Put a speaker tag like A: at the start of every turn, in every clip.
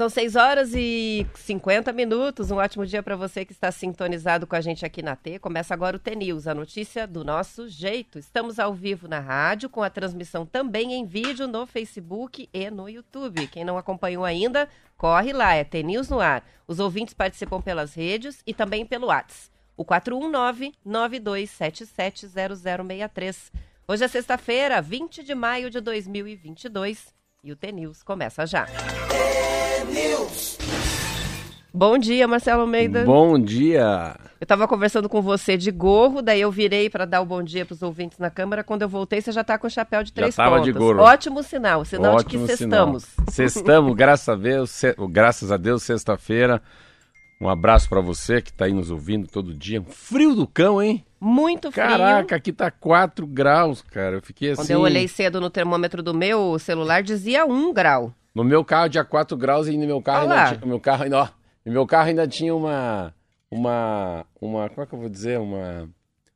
A: São 6 horas e 50 minutos. Um ótimo dia para você que está sintonizado com a gente aqui na T. Começa agora o T-News, a notícia do nosso jeito. Estamos ao vivo na rádio, com a transmissão também em vídeo no Facebook e no YouTube. Quem não acompanhou ainda, corre lá, é T-News no ar. Os ouvintes participam pelas redes e também pelo WhatsApp. O 419-9277-0063. Hoje é sexta-feira, 20 de maio de 2022 e o T-News começa já. News. Bom dia, Marcelo Almeida.
B: Bom dia.
A: Eu estava conversando com você de gorro, daí eu virei para dar o bom dia para os ouvintes na câmera. Quando eu voltei, você já está com o chapéu de três já pontas. De gorro. Ótimo sinal, sinal Ótimo de que sextamos.
B: Sextamos, graças a Deus, se... graças a Deus, sexta-feira. Um abraço para você que está aí nos ouvindo todo dia. Frio do cão, hein?
A: Muito frio.
B: Caraca, aqui tá 4 graus, cara. Eu fiquei assim.
A: Quando eu olhei cedo no termômetro do meu celular, dizia 1 grau.
B: No meu carro tinha 4 graus e no meu carro Olá. ainda tinha, meu carro ainda, ó, no meu carro ainda tinha uma uma uma, como é que eu vou dizer, uma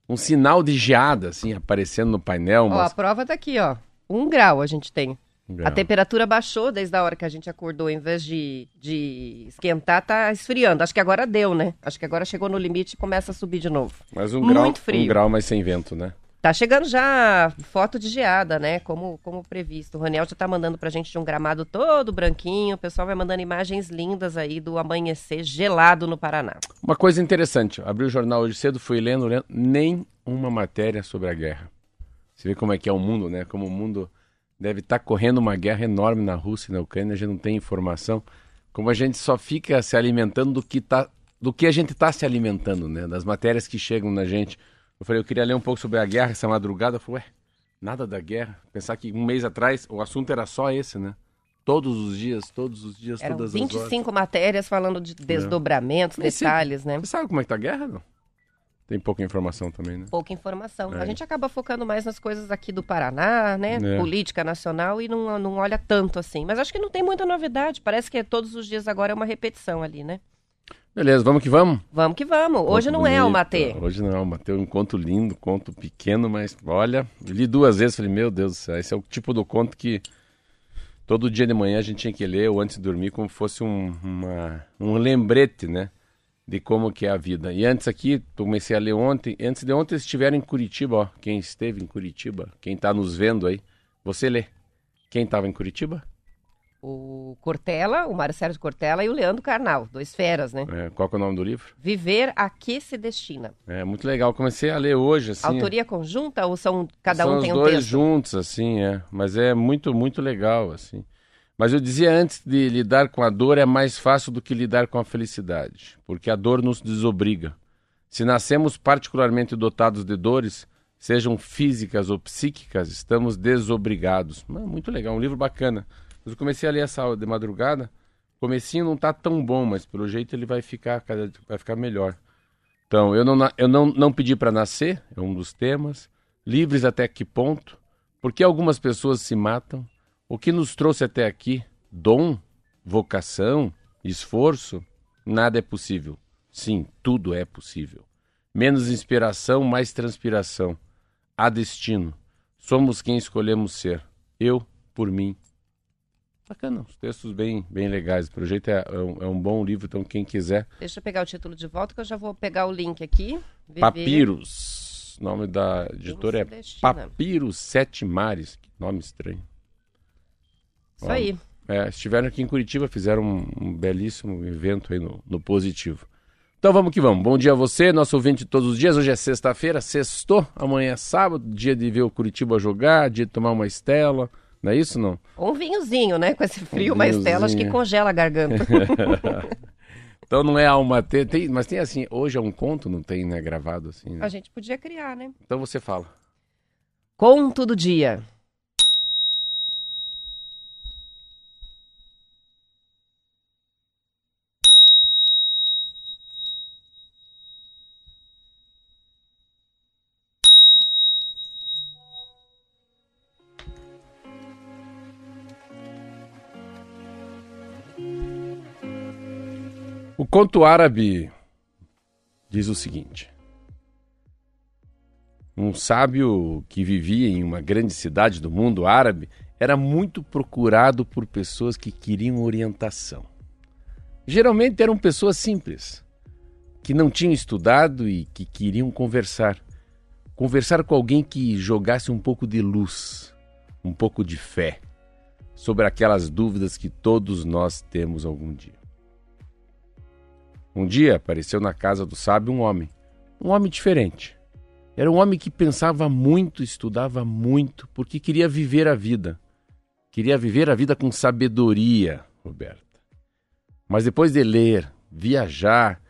B: um sinal de geada assim aparecendo no painel,
A: mas... Ó, a prova tá aqui, ó. 1 grau a gente tem. A temperatura baixou desde a hora que a gente acordou, em vez de, de esquentar, tá esfriando. Acho que agora deu, né? Acho que agora chegou no limite e começa a subir de novo.
B: Mas um Muito grau, frio. um grau, mas sem vento, né?
A: Tá chegando já foto de geada, né? Como, como previsto. O Raniel já tá mandando pra gente de um gramado todo branquinho. O pessoal vai mandando imagens lindas aí do amanhecer gelado no Paraná.
B: Uma coisa interessante, abri o jornal hoje cedo, fui lendo, lendo nem uma matéria sobre a guerra. Você vê como é que é o mundo, né? Como o mundo deve estar tá correndo uma guerra enorme na Rússia e na Ucrânia, a gente não tem informação. Como a gente só fica se alimentando do que, tá, do que a gente está se alimentando, né? Das matérias que chegam na gente. Eu falei, eu queria ler um pouco sobre a guerra essa madrugada. Eu falei, ué, nada da guerra. Pensar que um mês atrás o assunto era só esse, né? Todos os dias, todos os dias,
A: Eram
B: todas
A: 25 as 25 matérias falando de desdobramentos, é. detalhes, né?
B: Você sabe como é que tá a guerra, não? Tem pouca informação também, né?
A: Pouca informação. É. A gente acaba focando mais nas coisas aqui do Paraná, né? É. Política nacional e não, não olha tanto assim. Mas acho que não tem muita novidade. Parece que todos os dias agora é uma repetição ali, né?
B: Beleza, vamos que vamos?
A: Vamos que vamos. Hoje não bonito. é o Matê.
B: Hoje não é o Matê. Um conto lindo, conto pequeno, mas olha, li duas vezes falei, meu Deus do céu, esse é o tipo do conto que todo dia de manhã a gente tinha que ler ou antes de dormir como fosse um, uma, um lembrete, né? de como que é a vida. E antes aqui, comecei a ler ontem, antes de ontem estiveram em Curitiba, ó, quem esteve em Curitiba, quem está nos vendo aí, você lê. Quem estava em Curitiba?
A: O Cortella, o Mário Sérgio Cortella e o Leandro Carnal, dois feras, né?
B: É, qual é o nome do livro?
A: Viver a que se destina.
B: É, muito legal. Comecei a ler hoje, assim.
A: Autoria conjunta ou são cada
B: são
A: um tem
B: um
A: texto?
B: dois juntos, assim, é. Mas é muito, muito legal, assim. Mas eu dizia antes de lidar com a dor é mais fácil do que lidar com a felicidade, porque a dor nos desobriga. Se nascemos particularmente dotados de dores, sejam físicas ou psíquicas, estamos desobrigados. Muito legal, um livro bacana. Eu comecei a ler essa de madrugada. Comecinho não está tão bom, mas pelo jeito ele vai ficar, vai ficar melhor. Então, eu não, eu não, não pedi para nascer, é um dos temas. Livres até que ponto? Por que algumas pessoas se matam? O que nos trouxe até aqui, dom, vocação, esforço, nada é possível. Sim, tudo é possível. Menos inspiração, mais transpiração. Há destino. Somos quem escolhemos ser. Eu, por mim. Bacana, os textos bem, bem legais. O projeto é, é, um, é um bom livro, então quem quiser.
A: Deixa eu pegar o título de volta, que eu já vou pegar o link aqui.
B: Viver. Papiros. O nome da editora é Papiros Sete Mares. Que nome estranho.
A: Isso aí.
B: É, estiveram aqui em Curitiba, fizeram um, um belíssimo evento aí no, no, Positivo. Então vamos que vamos. Bom dia a você, nosso ouvinte de todos os dias. Hoje é sexta-feira, sextou, amanhã é sábado, dia de ver o Curitiba jogar, dia de tomar uma estela. Não é isso, não?
A: Um vinhozinho, né? Com esse frio, um estela, acho que congela a garganta.
B: então não é alma ter, tem, mas tem assim, hoje é um conto, não tem, né, gravado assim. Né?
A: A gente podia criar, né?
B: Então você fala.
A: Conto do dia.
B: Conto árabe diz o seguinte: Um sábio que vivia em uma grande cidade do mundo árabe era muito procurado por pessoas que queriam orientação. Geralmente eram pessoas simples, que não tinham estudado e que queriam conversar. Conversar com alguém que jogasse um pouco de luz, um pouco de fé sobre aquelas dúvidas que todos nós temos algum dia. Um dia apareceu na casa do sábio um homem, um homem diferente. Era um homem que pensava muito, estudava muito, porque queria viver a vida. Queria viver a vida com sabedoria, Roberta. Mas depois de ler, viajar,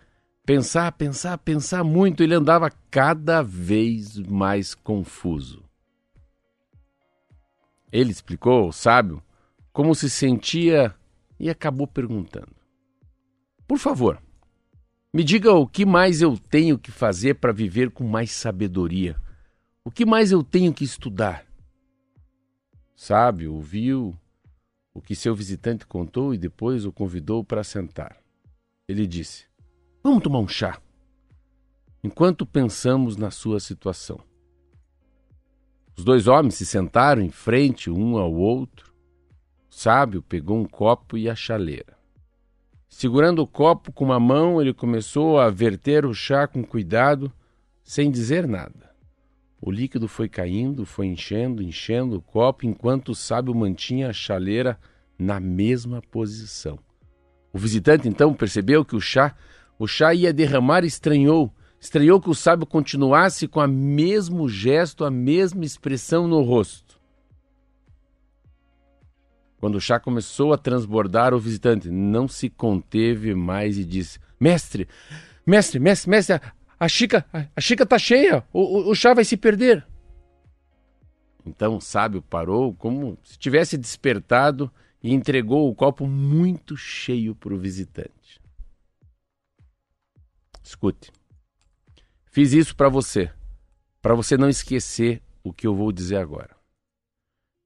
B: pensar, pensar, pensar muito, ele andava cada vez mais confuso. Ele explicou, sábio, como se sentia e acabou perguntando: Por favor, me diga o que mais eu tenho que fazer para viver com mais sabedoria. O que mais eu tenho que estudar? Sábio ouviu o que seu visitante contou e depois o convidou para sentar. Ele disse: Vamos tomar um chá. Enquanto pensamos na sua situação. Os dois homens se sentaram em frente um ao outro. O sábio pegou um copo e a chaleira. Segurando o copo com uma mão, ele começou a verter o chá com cuidado, sem dizer nada. O líquido foi caindo, foi enchendo, enchendo o copo, enquanto o sábio mantinha a chaleira na mesma posição. O visitante então percebeu que o chá, o chá ia derramar e estranhou. Estranhou que o sábio continuasse com o mesmo gesto, a mesma expressão no rosto. Quando o chá começou a transbordar, o visitante não se conteve mais e disse: Mestre, mestre, mestre, mestre, a xícara a xícara está cheia, o, o chá vai se perder. Então o sábio parou como se tivesse despertado e entregou o copo muito cheio para o visitante. Escute, fiz isso para você, para você não esquecer o que eu vou dizer agora.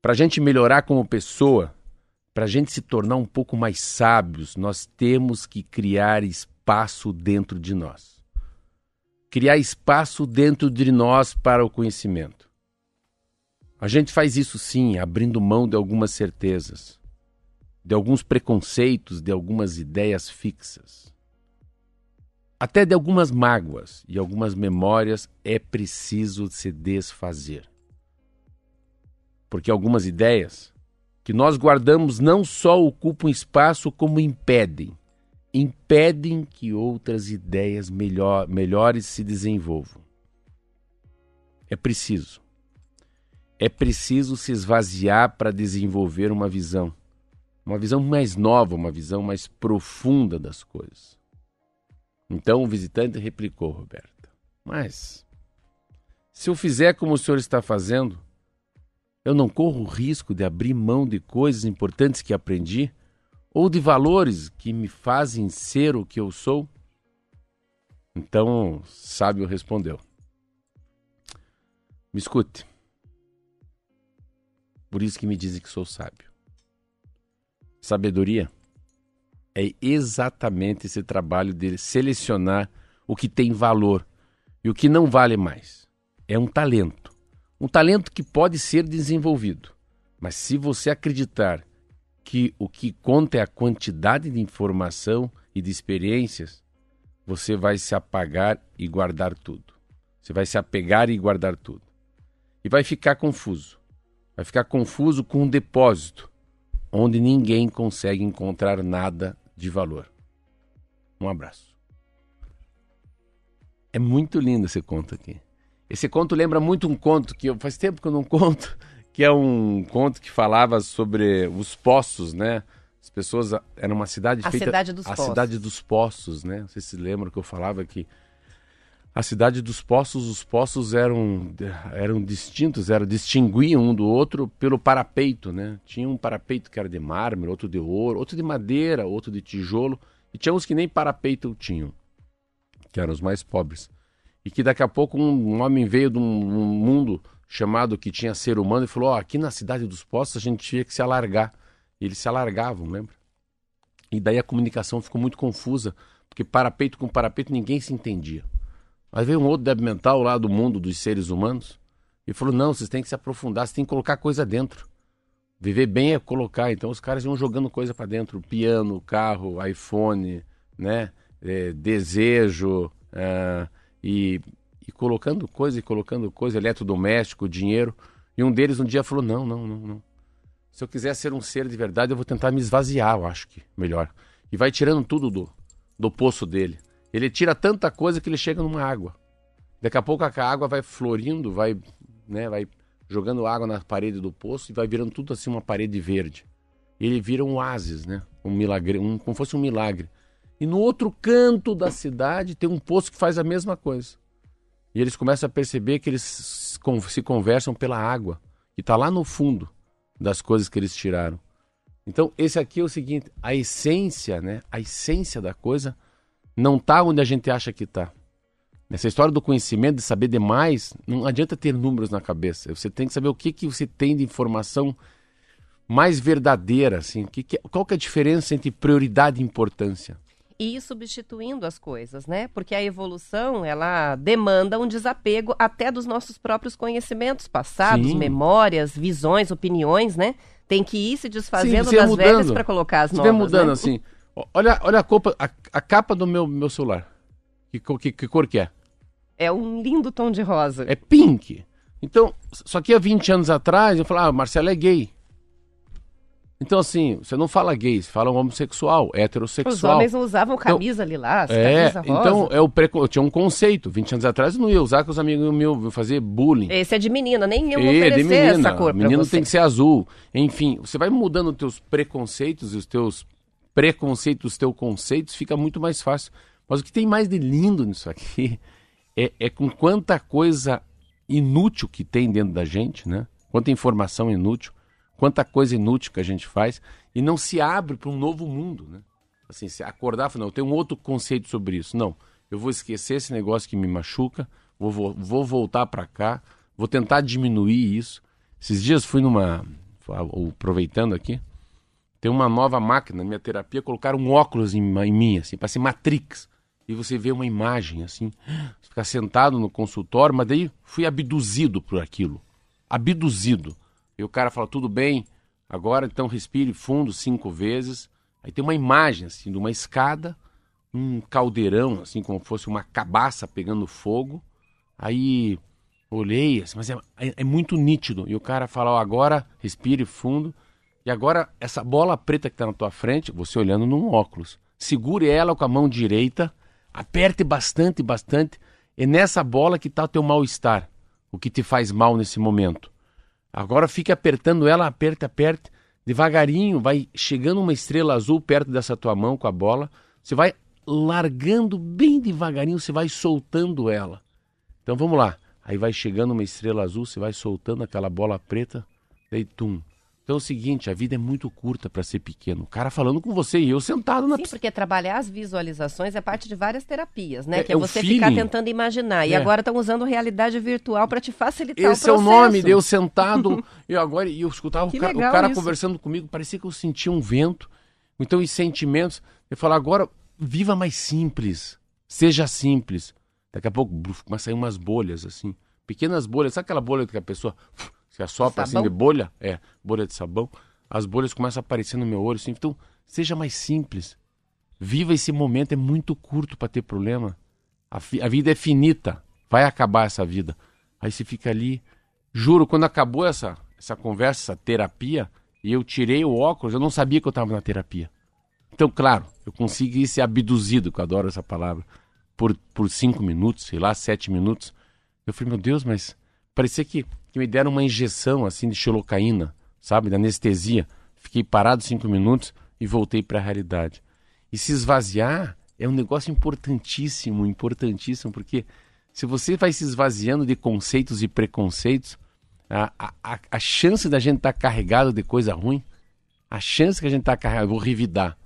B: Para a gente melhorar como pessoa, para a gente se tornar um pouco mais sábios, nós temos que criar espaço dentro de nós. Criar espaço dentro de nós para o conhecimento. A gente faz isso sim, abrindo mão de algumas certezas, de alguns preconceitos, de algumas ideias fixas. Até de algumas mágoas e algumas memórias é preciso se desfazer. Porque algumas ideias que nós guardamos não só ocupam espaço, como impedem. Impedem que outras ideias melhor, melhores se desenvolvam. É preciso. É preciso se esvaziar para desenvolver uma visão. Uma visão mais nova, uma visão mais profunda das coisas. Então o visitante replicou, Roberta: Mas, se eu fizer como o senhor está fazendo, eu não corro o risco de abrir mão de coisas importantes que aprendi ou de valores que me fazem ser o que eu sou? Então, sábio respondeu: Me escute. Por isso que me dizem que sou sábio. Sabedoria é exatamente esse trabalho de selecionar o que tem valor e o que não vale mais. É um talento. Um talento que pode ser desenvolvido, mas se você acreditar que o que conta é a quantidade de informação e de experiências, você vai se apagar e guardar tudo. Você vai se apegar e guardar tudo. E vai ficar confuso. Vai ficar confuso com um depósito onde ninguém consegue encontrar nada de valor. Um abraço. É muito lindo esse conto aqui. Esse conto lembra muito um conto que eu, faz tempo que eu não conto, que é um conto que falava sobre os poços, né? As pessoas era uma cidade
A: a
B: feita
A: cidade dos
B: a
A: poços.
B: cidade dos poços, né? Sei se lembram que eu falava que a cidade dos poços, os poços eram eram distintos, eram distinguiam um do outro pelo parapeito, né? Tinha um parapeito que era de mármore, outro de ouro, outro de madeira, outro de tijolo, e tinha uns que nem parapeito tinham, que eram os mais pobres e que daqui a pouco um, homem veio de um, mundo chamado que tinha ser humano e falou: oh, aqui na cidade dos postos a gente tinha que se alargar. E eles se alargavam, lembra? E daí a comunicação ficou muito confusa, porque parapeito com parapeito ninguém se entendia. Aí veio um outro débil mental lá do mundo dos seres humanos e falou: não, vocês têm que se aprofundar, vocês têm que colocar coisa dentro. Viver bem é colocar. Então os caras iam jogando coisa para dentro: piano, carro, iPhone, né? É, desejo, é, e, e colocando coisa e colocando coisa, eletrodoméstico, dinheiro. E um deles um dia falou: não, não, não, não. Se eu quiser ser um ser de verdade, eu vou tentar me esvaziar, eu acho que melhor. E vai tirando tudo do, do poço dele. Ele tira tanta coisa que ele chega numa água. Daqui a pouco a água vai florindo, vai, né, vai jogando água na parede do poço e vai virando tudo assim uma parede verde. E ele vira um oásis, né? Um milagre, um, como fosse um milagre. E no outro canto da cidade tem um poço que faz a mesma coisa. E eles começam a perceber que eles se conversam pela água, que está lá no fundo das coisas que eles tiraram. Então, esse aqui é o seguinte: a essência, né? A essência da coisa não está onde a gente acha que está. Nessa história do conhecimento, de saber demais, não adianta ter números na cabeça. Você tem que saber o que, que você tem de informação mais verdadeira, assim. Que, que, qual que é a diferença entre prioridade e importância?
A: E ir substituindo as coisas, né? Porque a evolução, ela demanda um desapego até dos nossos próprios conhecimentos passados, Sim. memórias, visões, opiniões, né? Tem que ir se desfazendo Sim, das mudando. velhas para colocar as novas.
B: Você mudando né? assim. Olha, olha a, copa, a, a, capa do meu, meu celular. Que, que, que cor que é?
A: É um lindo tom de rosa.
B: É pink. Então, só que há 20 anos atrás, eu falava, ah, Marcelo é gay. Então, assim, você não fala gay, você fala homossexual, heterossexual. Os
A: homens não usavam então, camisa então, lilás,
B: é, camisa rosa. Então, é o preco... tinha um conceito. 20 anos atrás eu não ia usar com os amigos meus, fazer bullying.
A: Esse é de menina, nem eu é, de menina. essa cor
B: Menino tem que ser azul. Enfim, você vai mudando os teus preconceitos e os teus preconceitos, os teus conceitos, fica muito mais fácil. Mas o que tem mais de lindo nisso aqui é, é com quanta coisa inútil que tem dentro da gente, né? Quanta informação inútil, quanta coisa inútil que a gente faz e não se abre para um novo mundo, né? Assim, se acordar falar, não, eu tenho um outro conceito sobre isso. Não, eu vou esquecer esse negócio que me machuca, vou, vou, vou voltar para cá, vou tentar diminuir isso. Esses dias fui numa, aproveitando aqui, tem uma nova máquina na minha terapia, colocaram um óculos em, em mim, assim, para ser Matrix e você vê uma imagem assim, você fica sentado no consultório, mas daí fui abduzido por aquilo. Abduzido. E o cara fala, tudo bem, agora então respire fundo cinco vezes. Aí tem uma imagem assim de uma escada, um caldeirão, assim como fosse uma cabaça pegando fogo. Aí olhei, assim, mas é, é, é muito nítido. E o cara fala, agora respire fundo. E agora essa bola preta que está na tua frente, você olhando num óculos. Segure ela com a mão direita Aperte bastante, bastante. É nessa bola que está o teu mal-estar, o que te faz mal nesse momento. Agora fique apertando ela, aperte, aperte. Devagarinho, vai chegando uma estrela azul perto dessa tua mão com a bola. Você vai largando bem devagarinho, você vai soltando ela. Então vamos lá. Aí vai chegando uma estrela azul, você vai soltando aquela bola preta, daí tum, então é o seguinte, a vida é muito curta para ser pequeno. O cara falando com você e eu sentado na
A: Sim, porque trabalhar as visualizações é parte de várias terapias, né? É, que é, é você feeling. ficar tentando imaginar. É. E agora estão usando realidade virtual para te facilitar
B: Esse o processo. Esse é o nome, de eu sentado e agora e eu escutava o cara, o cara conversando comigo, parecia que eu sentia um vento. Então os sentimentos, eu falo agora viva mais simples, seja simples. Daqui a pouco começa a sair umas bolhas assim, pequenas bolhas, sabe aquela bolha que a pessoa você assopra assim de bolha, é, bolha de sabão, as bolhas começam a aparecer no meu olho, assim. Então, seja mais simples. Viva esse momento, é muito curto para ter problema. A, a, vida é finita, vai acabar essa vida. Aí você fica ali. Juro, quando acabou essa, essa conversa, essa terapia, e eu tirei o óculos, eu não sabia que eu estava na terapia. Então, claro, eu consegui ser abduzido, que eu adoro essa palavra, por, por cinco minutos, sei lá, sete minutos. Eu falei, meu Deus, mas parecia que que me deram uma injeção assim de xilocaína, sabe, de anestesia. Fiquei parado cinco minutos e voltei para a realidade. E se esvaziar é um negócio importantíssimo, importantíssimo, porque se você vai se esvaziando de conceitos e preconceitos, a, a, a chance da gente estar tá carregado de coisa ruim, a chance que a gente está carregado, vou revidar.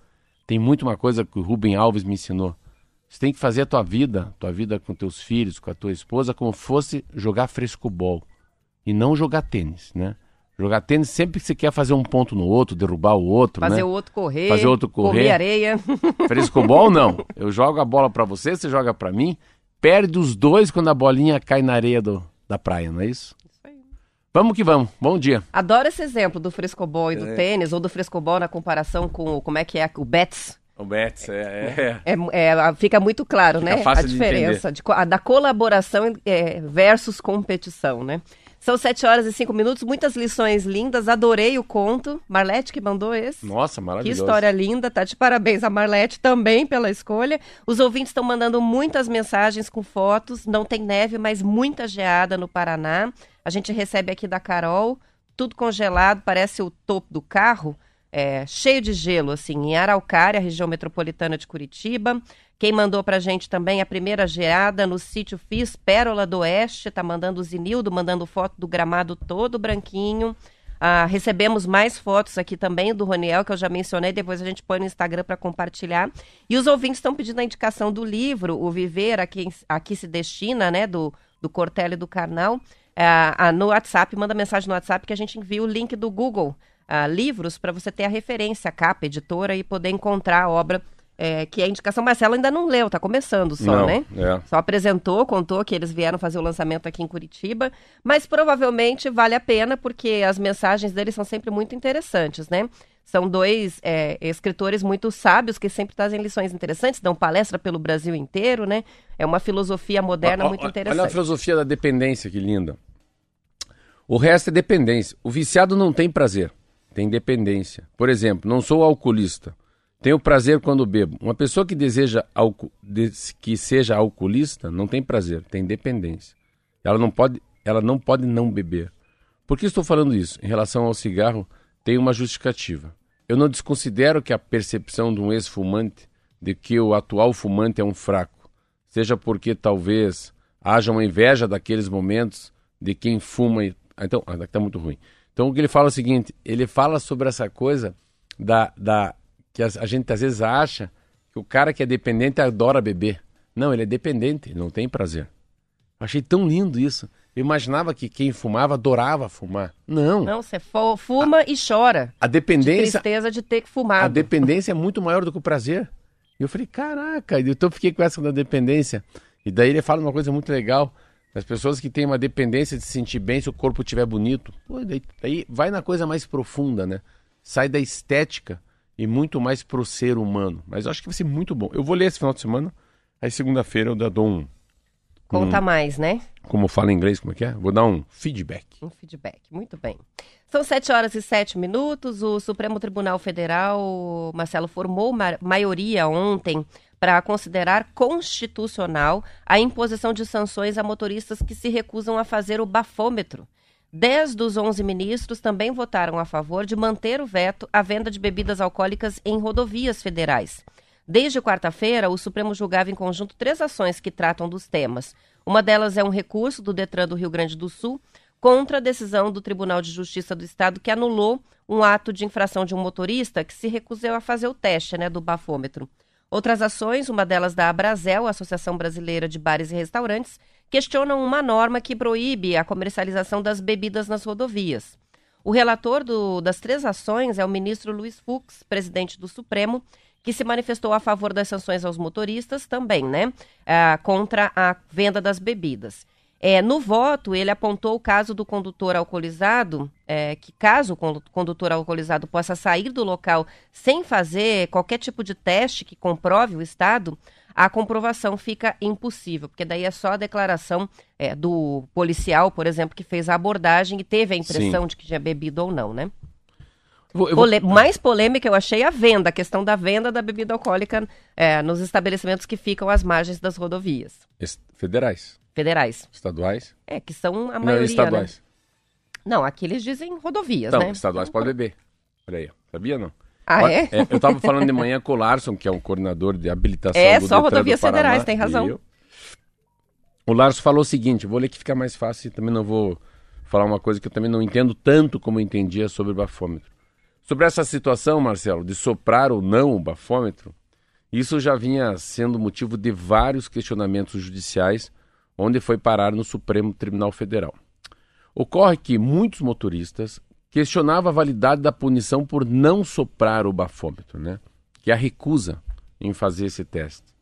B: Tem muito uma coisa que o Rubem Alves me ensinou. Você tem que fazer a tua vida, tua vida com teus filhos, com a tua esposa, como fosse jogar frescobol e não jogar tênis, né? Jogar tênis sempre que você quer fazer um ponto no outro, derrubar o outro,
A: fazer
B: né?
A: o outro correr,
B: fazer outro correr,
A: areia.
B: Frescobol não. Eu jogo a bola para você, você joga para mim, perde os dois quando a bolinha cai na areia do, da praia, não é isso? Isso aí. Vamos que vamos. Bom dia.
A: Adoro esse exemplo do frescobol e do é. tênis, ou do frescobol na comparação com como é que é o Betis.
B: O Betis, é,
A: é. é, é fica muito claro, fica né? a diferença de, de, da colaboração é, versus competição, né? São sete horas e cinco minutos, muitas lições lindas, adorei o conto. Marlete que mandou esse.
B: Nossa, maravilhoso.
A: Que história linda, tá de parabéns a Marlete também pela escolha. Os ouvintes estão mandando muitas mensagens com fotos, não tem neve, mas muita geada no Paraná. A gente recebe aqui da Carol, tudo congelado, parece o topo do carro. É, cheio de gelo, assim, em Araucária, região metropolitana de Curitiba. Quem mandou pra gente também a primeira geada no sítio Fiz, Pérola do Oeste, tá mandando o Zinildo, mandando foto do gramado todo branquinho. Ah, recebemos mais fotos aqui também do Roniel, que eu já mencionei, depois a gente põe no Instagram para compartilhar. E os ouvintes estão pedindo a indicação do livro, O Viver, a a que se destina, né, do, do Cortelli do Carnal. Ah, no WhatsApp, manda mensagem no WhatsApp que a gente envia o link do Google ah, Livros para você ter a referência, a capa, editora e poder encontrar a obra é, que a indicação Marcelo ainda não leu, tá começando só,
B: não,
A: né?
B: É.
A: Só apresentou, contou que eles vieram fazer o lançamento aqui em Curitiba, mas provavelmente vale a pena porque as mensagens deles são sempre muito interessantes, né? São dois é, escritores muito sábios que sempre trazem lições interessantes, dão palestra pelo Brasil inteiro, né? É uma filosofia moderna muito interessante.
B: Olha a filosofia da dependência, que linda. O resto é dependência. O viciado não tem prazer, tem dependência. Por exemplo, não sou alcoolista tenho prazer quando bebo. Uma pessoa que deseja que seja alcoolista não tem prazer, tem dependência. Ela não pode, ela não pode não beber. Por que estou falando isso? Em relação ao cigarro, tem uma justificativa. Eu não desconsidero que a percepção de um ex-fumante de que o atual fumante é um fraco, seja porque talvez haja uma inveja daqueles momentos de quem fuma e... Então, ah, está muito ruim. Então o que ele fala é o seguinte, ele fala sobre essa coisa da, da que a, gente às vezes acha que o cara que é dependente adora beber. Não, ele é dependente, não tem prazer. Eu achei tão lindo isso. Eu imaginava que quem fumava adorava fumar. Não.
A: Não, você fuma a, e chora.
B: A dependência. De
A: tristeza de ter que fumar.
B: A dependência é muito maior do que o prazer. E eu falei, caraca, então eu fiquei com essa da dependência. E daí ele fala uma coisa muito legal. As pessoas que têm uma dependência de se sentir bem se o corpo estiver bonito. Pô, daí, daí vai na coisa mais profunda, né? Sai da estética e muito mais pro ser humano. Mas eu acho que vai ser muito bom. Eu vou ler esse final de semana, aí segunda-feira eu dou um.
A: Conta um, mais, né?
B: Como fala em inglês, como é que é? Vou dar um feedback.
A: Um feedback, muito bem. São sete horas e sete minutos. O Supremo Tribunal Federal, Marcelo, formou ma maioria ontem para considerar constitucional a imposição de sanções a motoristas que se recusam a fazer o bafômetro. Dez dos onze ministros também votaram a favor de manter o veto à venda de bebidas alcoólicas em rodovias federais. Desde quarta-feira, o Supremo julgava em conjunto três ações que tratam dos temas. Uma delas é um recurso do Detran do Rio Grande do Sul contra a decisão do Tribunal de Justiça do Estado que anulou um ato de infração de um motorista que se recusou a fazer o teste né, do bafômetro. Outras ações, uma delas da Abrazel, Associação Brasileira de Bares e Restaurantes, questionam uma norma que proíbe a comercialização das bebidas nas rodovias. O relator do, das três ações é o ministro Luiz Fux, presidente do Supremo, que se manifestou a favor das sanções aos motoristas também, né? Ah, contra a venda das bebidas. É, no voto, ele apontou o caso do condutor alcoolizado, é, que caso o condutor alcoolizado possa sair do local sem fazer qualquer tipo de teste que comprove o estado, a comprovação fica impossível, porque daí é só a declaração é, do policial, por exemplo, que fez a abordagem e teve a impressão Sim. de que tinha bebido ou não, né? Vou, vou... Pole... Mais polêmica eu achei a venda, a questão da venda da bebida alcoólica é, nos estabelecimentos que ficam às margens das rodovias.
B: Federais.
A: Federais.
B: Estaduais?
A: É, que são a maioria,
B: Não, estaduais.
A: Né? Não, aqui eles dizem rodovias,
B: não,
A: né?
B: estaduais pode beber. Olha aí, sabia não?
A: Ah, é?
B: é? Eu estava falando de manhã com o Larson, que é um coordenador de habilitação
A: É,
B: do
A: só rodovias federais, tem razão. Eu...
B: O Larson falou o seguinte, vou ler que fica mais fácil e também não vou falar uma coisa que eu também não entendo tanto como eu entendia sobre o bafômetro. Sobre essa situação, Marcelo, de soprar ou não o bafômetro, isso já vinha sendo motivo de vários questionamentos judiciais onde foi parar no Supremo Tribunal Federal. Ocorre que muitos motoristas questionavam a validade da punição por não soprar o bafômetro, né? que é a recusa em fazer esse teste.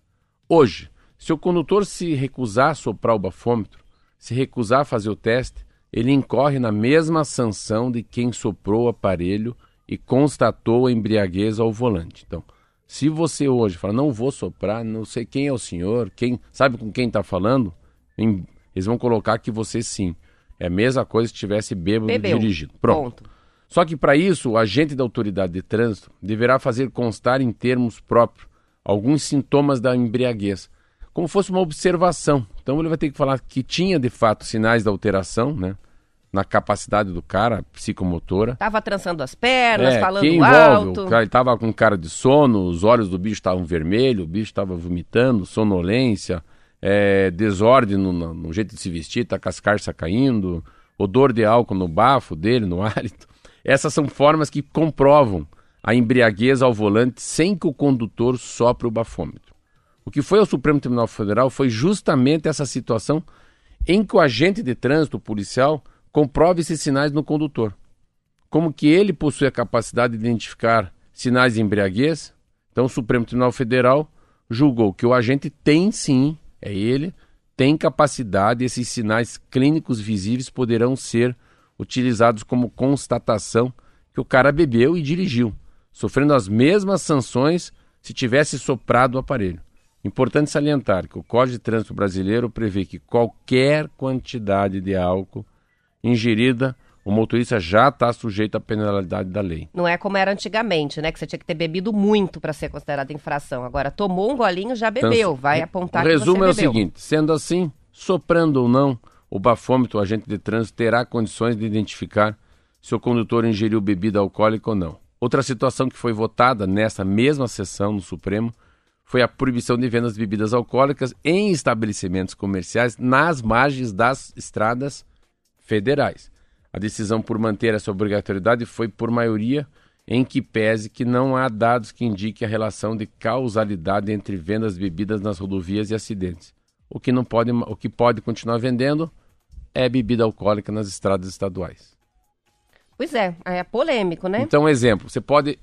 B: Hoje, se o condutor se recusar a soprar o bafômetro, se recusar a fazer o teste, ele incorre na mesma sanção de quem soprou o aparelho e constatou a embriaguez ao volante. Então, se você hoje fala, não vou soprar, não sei quem é o senhor, quem sabe com quem está falando, eles vão colocar que você sim. É a mesma coisa se tivesse bêbado Bebeu. dirigindo. Pronto. Ponto. Só que para isso, o agente da autoridade de trânsito deverá fazer constar em termos próprios alguns sintomas da embriaguez, como fosse uma observação. Então ele vai ter que falar que tinha de fato sinais da alteração, né? Na capacidade do cara, psicomotora.
A: Tava trançando as pernas, é, falando que envolve, alto.
B: O cara, ele tava com cara de sono, os olhos do bicho estavam vermelhos, o bicho estava vomitando, sonolência, é, desordem no, no, jeito de se vestir, tá com as carças caindo, odor de álcool no bafo dele, no hálito. Essas são formas que comprovam a embriaguez ao volante sem que o condutor sopre o bafômetro. O que foi ao Supremo Tribunal Federal foi justamente essa situação em que o agente de trânsito o policial comprove esses sinais no condutor. Como que ele possui a capacidade de identificar sinais de embriaguez, então o Supremo Tribunal Federal julgou que o agente tem sim, é ele, tem capacidade, esses sinais clínicos visíveis poderão ser utilizados como constatação que o cara bebeu e dirigiu, sofrendo as mesmas sanções se tivesse soprado o aparelho. Importante salientar que o Código de Trânsito Brasileiro prevê que qualquer quantidade de álcool ingerida, o motorista já está sujeito à penalidade da lei.
A: Não é como era antigamente, né? Que você tinha que ter bebido muito para ser considerado infração. Agora, tomou um golinho, já bebeu. Então, vai apontar
B: o resumo
A: é
B: o seguinte: sendo assim, soprando ou não, o bafômetro, o agente de trânsito, terá condições de identificar se o condutor ingeriu bebida alcoólica ou não. Outra situação que foi votada nessa mesma sessão no Supremo foi a proibição de vendas de bebidas alcoólicas em estabelecimentos comerciais nas margens das estradas federais. A decisão por manter essa obrigatoriedade foi por maioria em que pese que não há dados que indiquem a relação de causalidade entre vendas de bebidas nas rodovias e acidentes. O que não pode, o que pode continuar vendendo é bebida alcoólica nas estradas estaduais.
A: Pois é, é polêmico, né?
B: Então, exemplo, você pode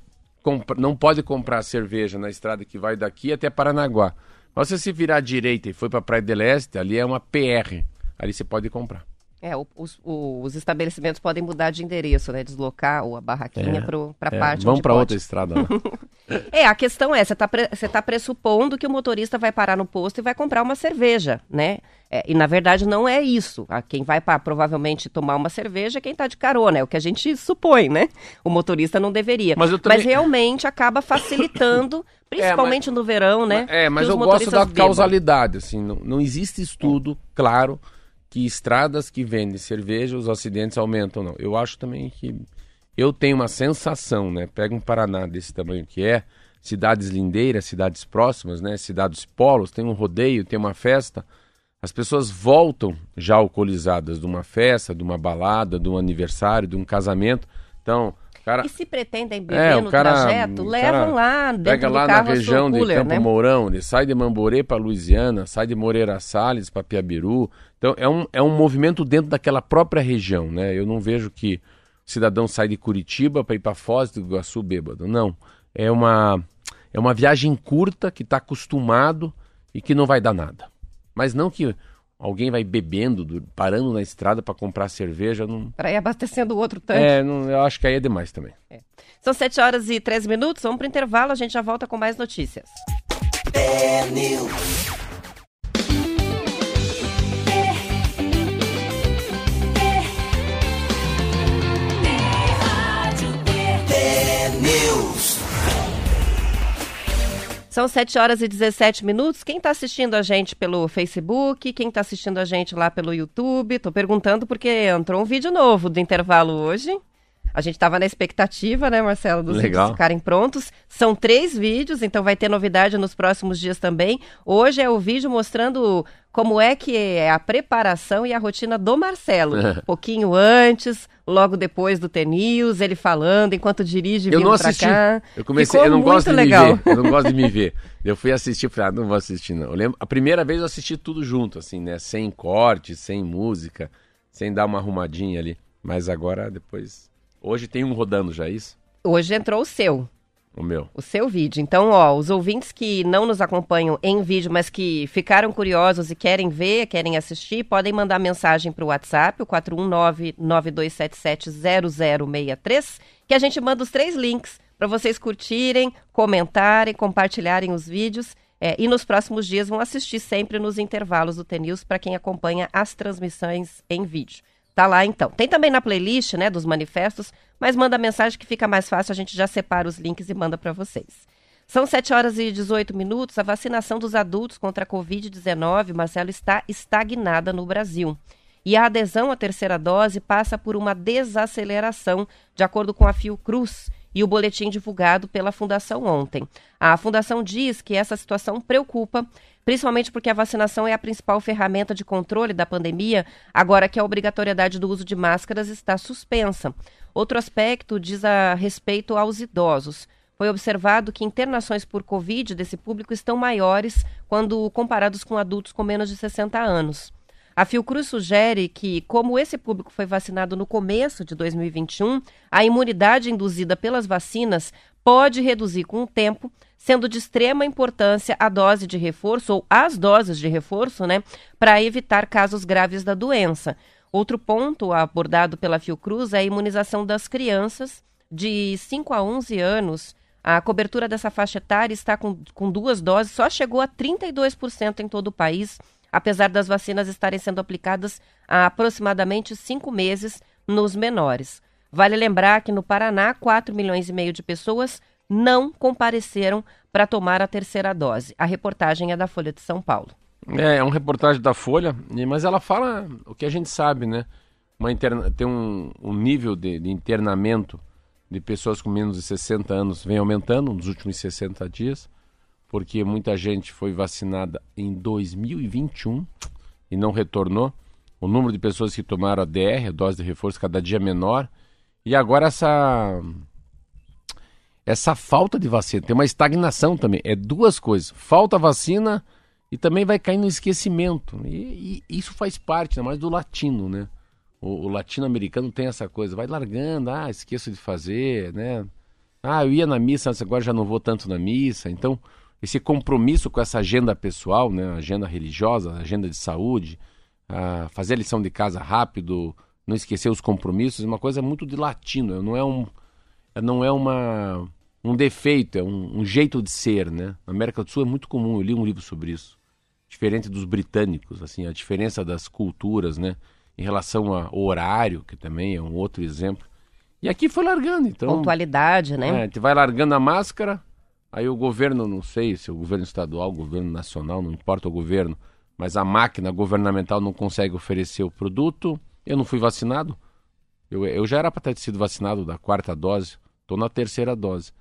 B: não pode comprar cerveja na estrada que vai daqui até Paranaguá. Mas se você virar à direita e for para Praia del Este, ali é uma PR. Ali você pode comprar.
A: É, os, os, estabelecimentos podem mudar de endereço, né? Deslocar a barraquinha é, para a é, parte
B: Vamos para outra estrada lá.
A: é, a questão é, você está você tá pressupondo que o motorista vai parar no posto e vai comprar uma cerveja, né? É, e na verdade não é isso. A quem vai para provavelmente tomar uma cerveja é quem está de carona, é o que a gente supõe, né? O motorista não deveria. Mas, também... mas realmente acaba facilitando, principalmente é, mas, no verão, né?
B: É, mas eu gosto da bebam. causalidade, assim, não, não existe estudo claro que estradas que vendem cerveja, os acidentes aumentam, não. Eu acho também que. Eu tenho uma sensação, né? Pega um Paraná desse tamanho que é, cidades lindeiras, cidades próximas, né? Cidades polos, tem um rodeio, tem uma festa. As pessoas voltam já alcoolizadas de uma festa, de uma balada, de um aniversário, de um casamento. Então,
A: Cara, e se pretendem beber é, no cara, trajeto, levam lá dentro pega lá na
B: região
A: cooler,
B: de Campo
A: né?
B: Mourão, ele sai de Mamborê para Louisiana, sai de Moreira Salles para Piabiru. Então é um, é um movimento dentro daquela própria região, né? Eu não vejo que o cidadão sai de Curitiba para ir para Foz do Iguaçu bêbado. Não, é uma é uma viagem curta que está acostumado e que não vai dar nada. Mas não que alguém vai bebendo, parando na estrada para comprar cerveja. Não...
A: Para ir abastecendo o outro tanque.
B: É, não, eu acho que aí é demais também. É.
A: São 7 horas e 13 minutos, vamos para o intervalo, a gente já volta com mais notícias. É São 7 horas e 17 minutos. Quem está assistindo a gente pelo Facebook? Quem está assistindo a gente lá pelo YouTube? Estou perguntando porque entrou um vídeo novo do intervalo hoje. A gente estava na expectativa, né, Marcelo, dos Legal. vídeos ficarem prontos. São três vídeos, então vai ter novidade nos próximos dias também. Hoje é o vídeo mostrando como é que é a preparação e a rotina do Marcelo. Um pouquinho antes, logo depois do T-News, ele falando enquanto dirige
B: eu não assisti.
A: cá.
B: Eu comecei, Ficou eu não gosto de legal. me ver. Eu não gosto de me ver. Eu fui assistir, falei, ah, não vou assistir não. Eu lembro, a primeira vez eu assisti tudo junto, assim, né, sem corte, sem música, sem dar uma arrumadinha ali. Mas agora depois Hoje tem um rodando já, é isso?
A: Hoje entrou o seu.
B: O meu.
A: O seu vídeo. Então, ó, os ouvintes que não nos acompanham em vídeo, mas que ficaram curiosos e querem ver, querem assistir, podem mandar mensagem para o WhatsApp, o 419-9277-0063, que a gente manda os três links para vocês curtirem, comentarem, compartilharem os vídeos. É, e nos próximos dias vão assistir sempre nos intervalos do TNews para quem acompanha as transmissões em vídeo. Tá lá então. Tem também na playlist, né, dos manifestos, mas manda mensagem que fica mais fácil, a gente já separa os links e manda para vocês. São 7 horas e 18 minutos. A vacinação dos adultos contra a Covid-19, Marcelo, está estagnada no Brasil. E a adesão à terceira dose passa por uma desaceleração, de acordo com a Fiocruz e o boletim divulgado pela Fundação ontem. A Fundação diz que essa situação preocupa principalmente porque a vacinação é a principal ferramenta de controle da pandemia, agora que a obrigatoriedade do uso de máscaras está suspensa. Outro aspecto diz a respeito aos idosos. Foi observado que internações por Covid desse público estão maiores quando comparados com adultos com menos de 60 anos. A Fiocruz sugere que, como esse público foi vacinado no começo de 2021, a imunidade induzida pelas vacinas pode reduzir com o tempo sendo de extrema importância a dose de reforço ou as doses de reforço, né, para evitar casos graves da doença. Outro ponto abordado pela Fiocruz é a imunização das crianças de 5 a 11 anos. A cobertura dessa faixa etária está com, com duas doses, só chegou a 32% em todo o país, apesar das vacinas estarem sendo aplicadas há aproximadamente cinco meses nos menores. Vale lembrar que no Paraná, 4 milhões e meio de pessoas não compareceram para tomar a terceira dose. A reportagem é da Folha de São Paulo.
B: É, é uma reportagem da Folha, mas ela fala o que a gente sabe, né? Uma interna... Tem um, um nível de, de, internamento de pessoas com menos de 60 anos vem aumentando nos últimos 60 dias, porque muita gente foi vacinada em 2021 e não retornou. O número de pessoas que tomaram a DR, a dose de reforço, cada dia menor. E agora essa essa falta de vacina, tem uma estagnação também. É duas coisas: falta vacina e também vai cair no esquecimento. E, e isso faz parte, mais do latino, né? O, o latino-americano tem essa coisa, vai largando, ah, esqueço de fazer, né? Ah, eu ia na missa, agora já não vou tanto na missa. Então, esse compromisso com essa agenda pessoal, né? Agenda religiosa, agenda de saúde, ah, fazer a lição de casa rápido, não esquecer os compromissos, é uma coisa muito de latino. Não é um, não é uma um defeito, é um, um, jeito de ser, né? Na América do Sul é muito comum, eu li um livro sobre isso. Diferente dos britânicos, assim, a diferença das culturas, né? Em relação ao horário, que também é um outro exemplo. E aqui foi largando, então...
A: Pontualidade, né?
B: É, a gente vai largando a máscara, aí o governo, não sei se o governo estadual, o governo nacional, não importa o governo, mas a máquina governamental não consegue oferecer o produto. Eu não fui vacinado. Eu, eu já era para ter sido vacinado da quarta dose, estou na terceira dose.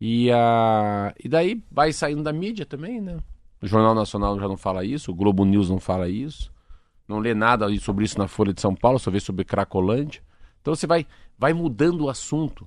B: E, a, e daí vai saindo da mídia também, né? O Jornal Nacional já não fala isso, o Globo News não fala isso, não lê nada sobre isso na Folha de São Paulo, só vê sobre Cracolândia. Então você vai, vai mudando o assunto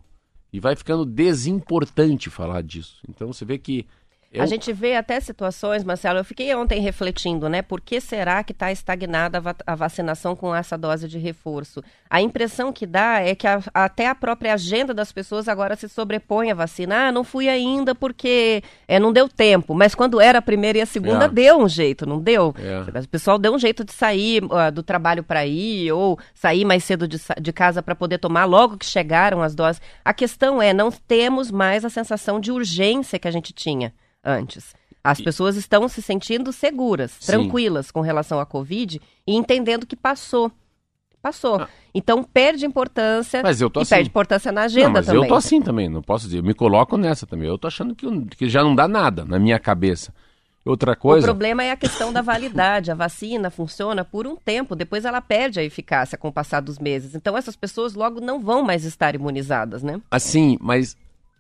B: e vai ficando desimportante falar disso. Então você vê que
A: eu... A gente vê até situações, Marcelo, eu fiquei ontem refletindo, né? Por que será que está estagnada a vacinação com essa dose de reforço? A impressão que dá é que a, até a própria agenda das pessoas agora se sobrepõe à vacina. Ah, não fui ainda porque é, não deu tempo. Mas quando era a primeira e a segunda, é. deu um jeito, não deu? É. O pessoal deu um jeito de sair uh, do trabalho para ir, ou sair mais cedo de, de casa para poder tomar logo que chegaram as doses. A questão é, não temos mais a sensação de urgência que a gente tinha antes. As pessoas estão se sentindo seguras, Sim. tranquilas com relação à Covid e entendendo que passou. Passou. Ah. Então perde importância
B: mas eu tô
A: e
B: assim.
A: perde importância na agenda
B: não, mas
A: também.
B: Eu tô assim também, não posso dizer. Eu me coloco nessa também. Eu tô achando que, que já não dá nada na minha cabeça. Outra coisa.
A: O problema é a questão da validade. A vacina funciona por um tempo, depois ela perde a eficácia com o passar dos meses. Então essas pessoas logo não vão mais estar imunizadas, né?
B: Assim, mas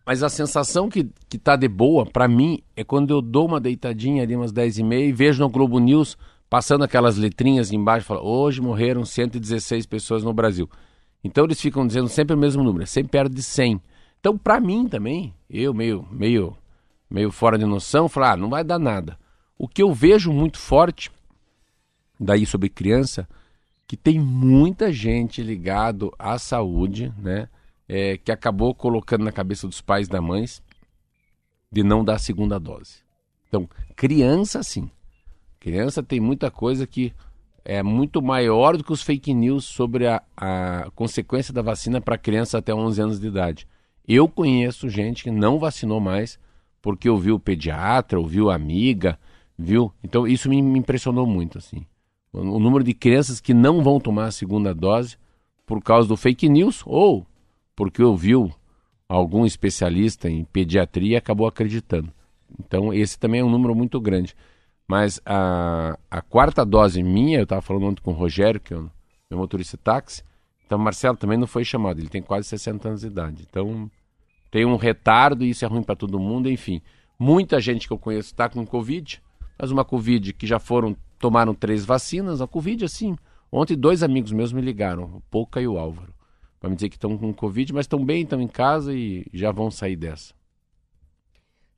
B: mas a sensação que, que tá de boa, para mim, é quando eu dou uma deitadinha ali umas 10 e meia e vejo no Globo News passando aquelas letrinhas embaixo, fala, hoje morreram 116 pessoas no Brasil. Então eles ficam dizendo sempre o mesmo número, é sempre perto de 100. Então para mim também, eu meio, meio, meio fora de noção, falar, ah, não vai dar nada. O que eu vejo muito forte, daí sobre criança, que tem muita gente ligado à saúde, né? É, que acabou colocando na cabeça dos pais da mães de não dar a segunda dose. Então, criança sim. Criança tem muita coisa que é muito maior do que os fake news sobre a, a consequência da vacina para criança até 11 anos de idade. Eu conheço gente que não vacinou mais porque ouviu o pediatra, ouviu a amiga, viu? Então isso me, me impressionou muito assim. O, o número de crianças que não vão tomar a segunda dose por causa do fake news ou porque ouviu algum especialista em pediatria e acabou acreditando. Então esse também é um número muito grande. Mas a, a quarta dose minha, eu estava falando ontem com o Rogério, que é o meu motorista táxi, então Marcelo também não foi chamado, ele tem quase 60 anos de idade. Então tem um retardo e isso é ruim para todo mundo, enfim. Muita gente que eu conheço está com Covid, mas uma Covid que já foram, tomaram três vacinas, a Covid assim. Ontem dois amigos meus me ligaram, o Pouca e o Álvaro, para me dizer que estão com Covid, mas estão bem, estão em casa e já vão sair dessa.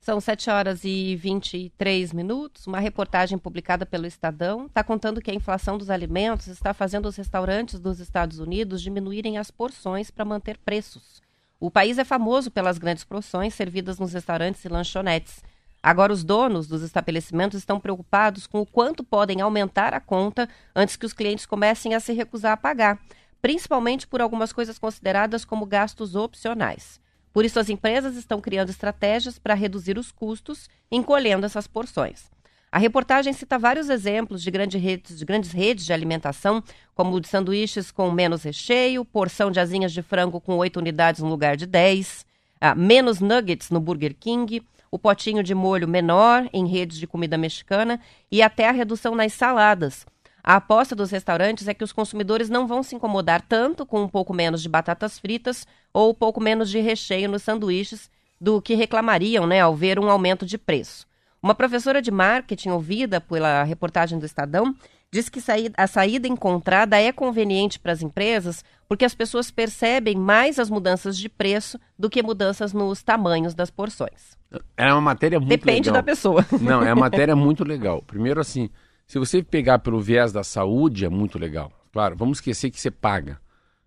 A: São 7 horas e 23 minutos. Uma reportagem publicada pelo Estadão está contando que a inflação dos alimentos está fazendo os restaurantes dos Estados Unidos diminuírem as porções para manter preços. O país é famoso pelas grandes porções servidas nos restaurantes e lanchonetes. Agora, os donos dos estabelecimentos estão preocupados com o quanto podem aumentar a conta antes que os clientes comecem a se recusar a pagar, principalmente por algumas coisas consideradas como gastos opcionais. Por isso, as empresas estão criando estratégias para reduzir os custos, encolhendo essas porções. A reportagem cita vários exemplos de, grande redes, de grandes redes de alimentação, como o de sanduíches com menos recheio, porção de asinhas de frango com 8 unidades no lugar de 10, ah, menos nuggets no Burger King, o potinho de molho menor em redes de comida mexicana e até a redução nas saladas, a aposta dos restaurantes é que os consumidores não vão se incomodar tanto com um pouco menos de batatas fritas ou um pouco menos de recheio nos sanduíches do que reclamariam né, ao ver um aumento de preço. Uma professora de marketing ouvida pela reportagem do Estadão diz que a saída encontrada é conveniente para as empresas porque as pessoas percebem mais as mudanças de preço do que mudanças nos tamanhos das porções.
B: É uma matéria muito
A: Depende
B: legal.
A: da pessoa.
B: Não, é uma matéria muito legal. Primeiro, assim, se você pegar pelo viés da saúde, é muito legal. Claro, vamos esquecer que você paga.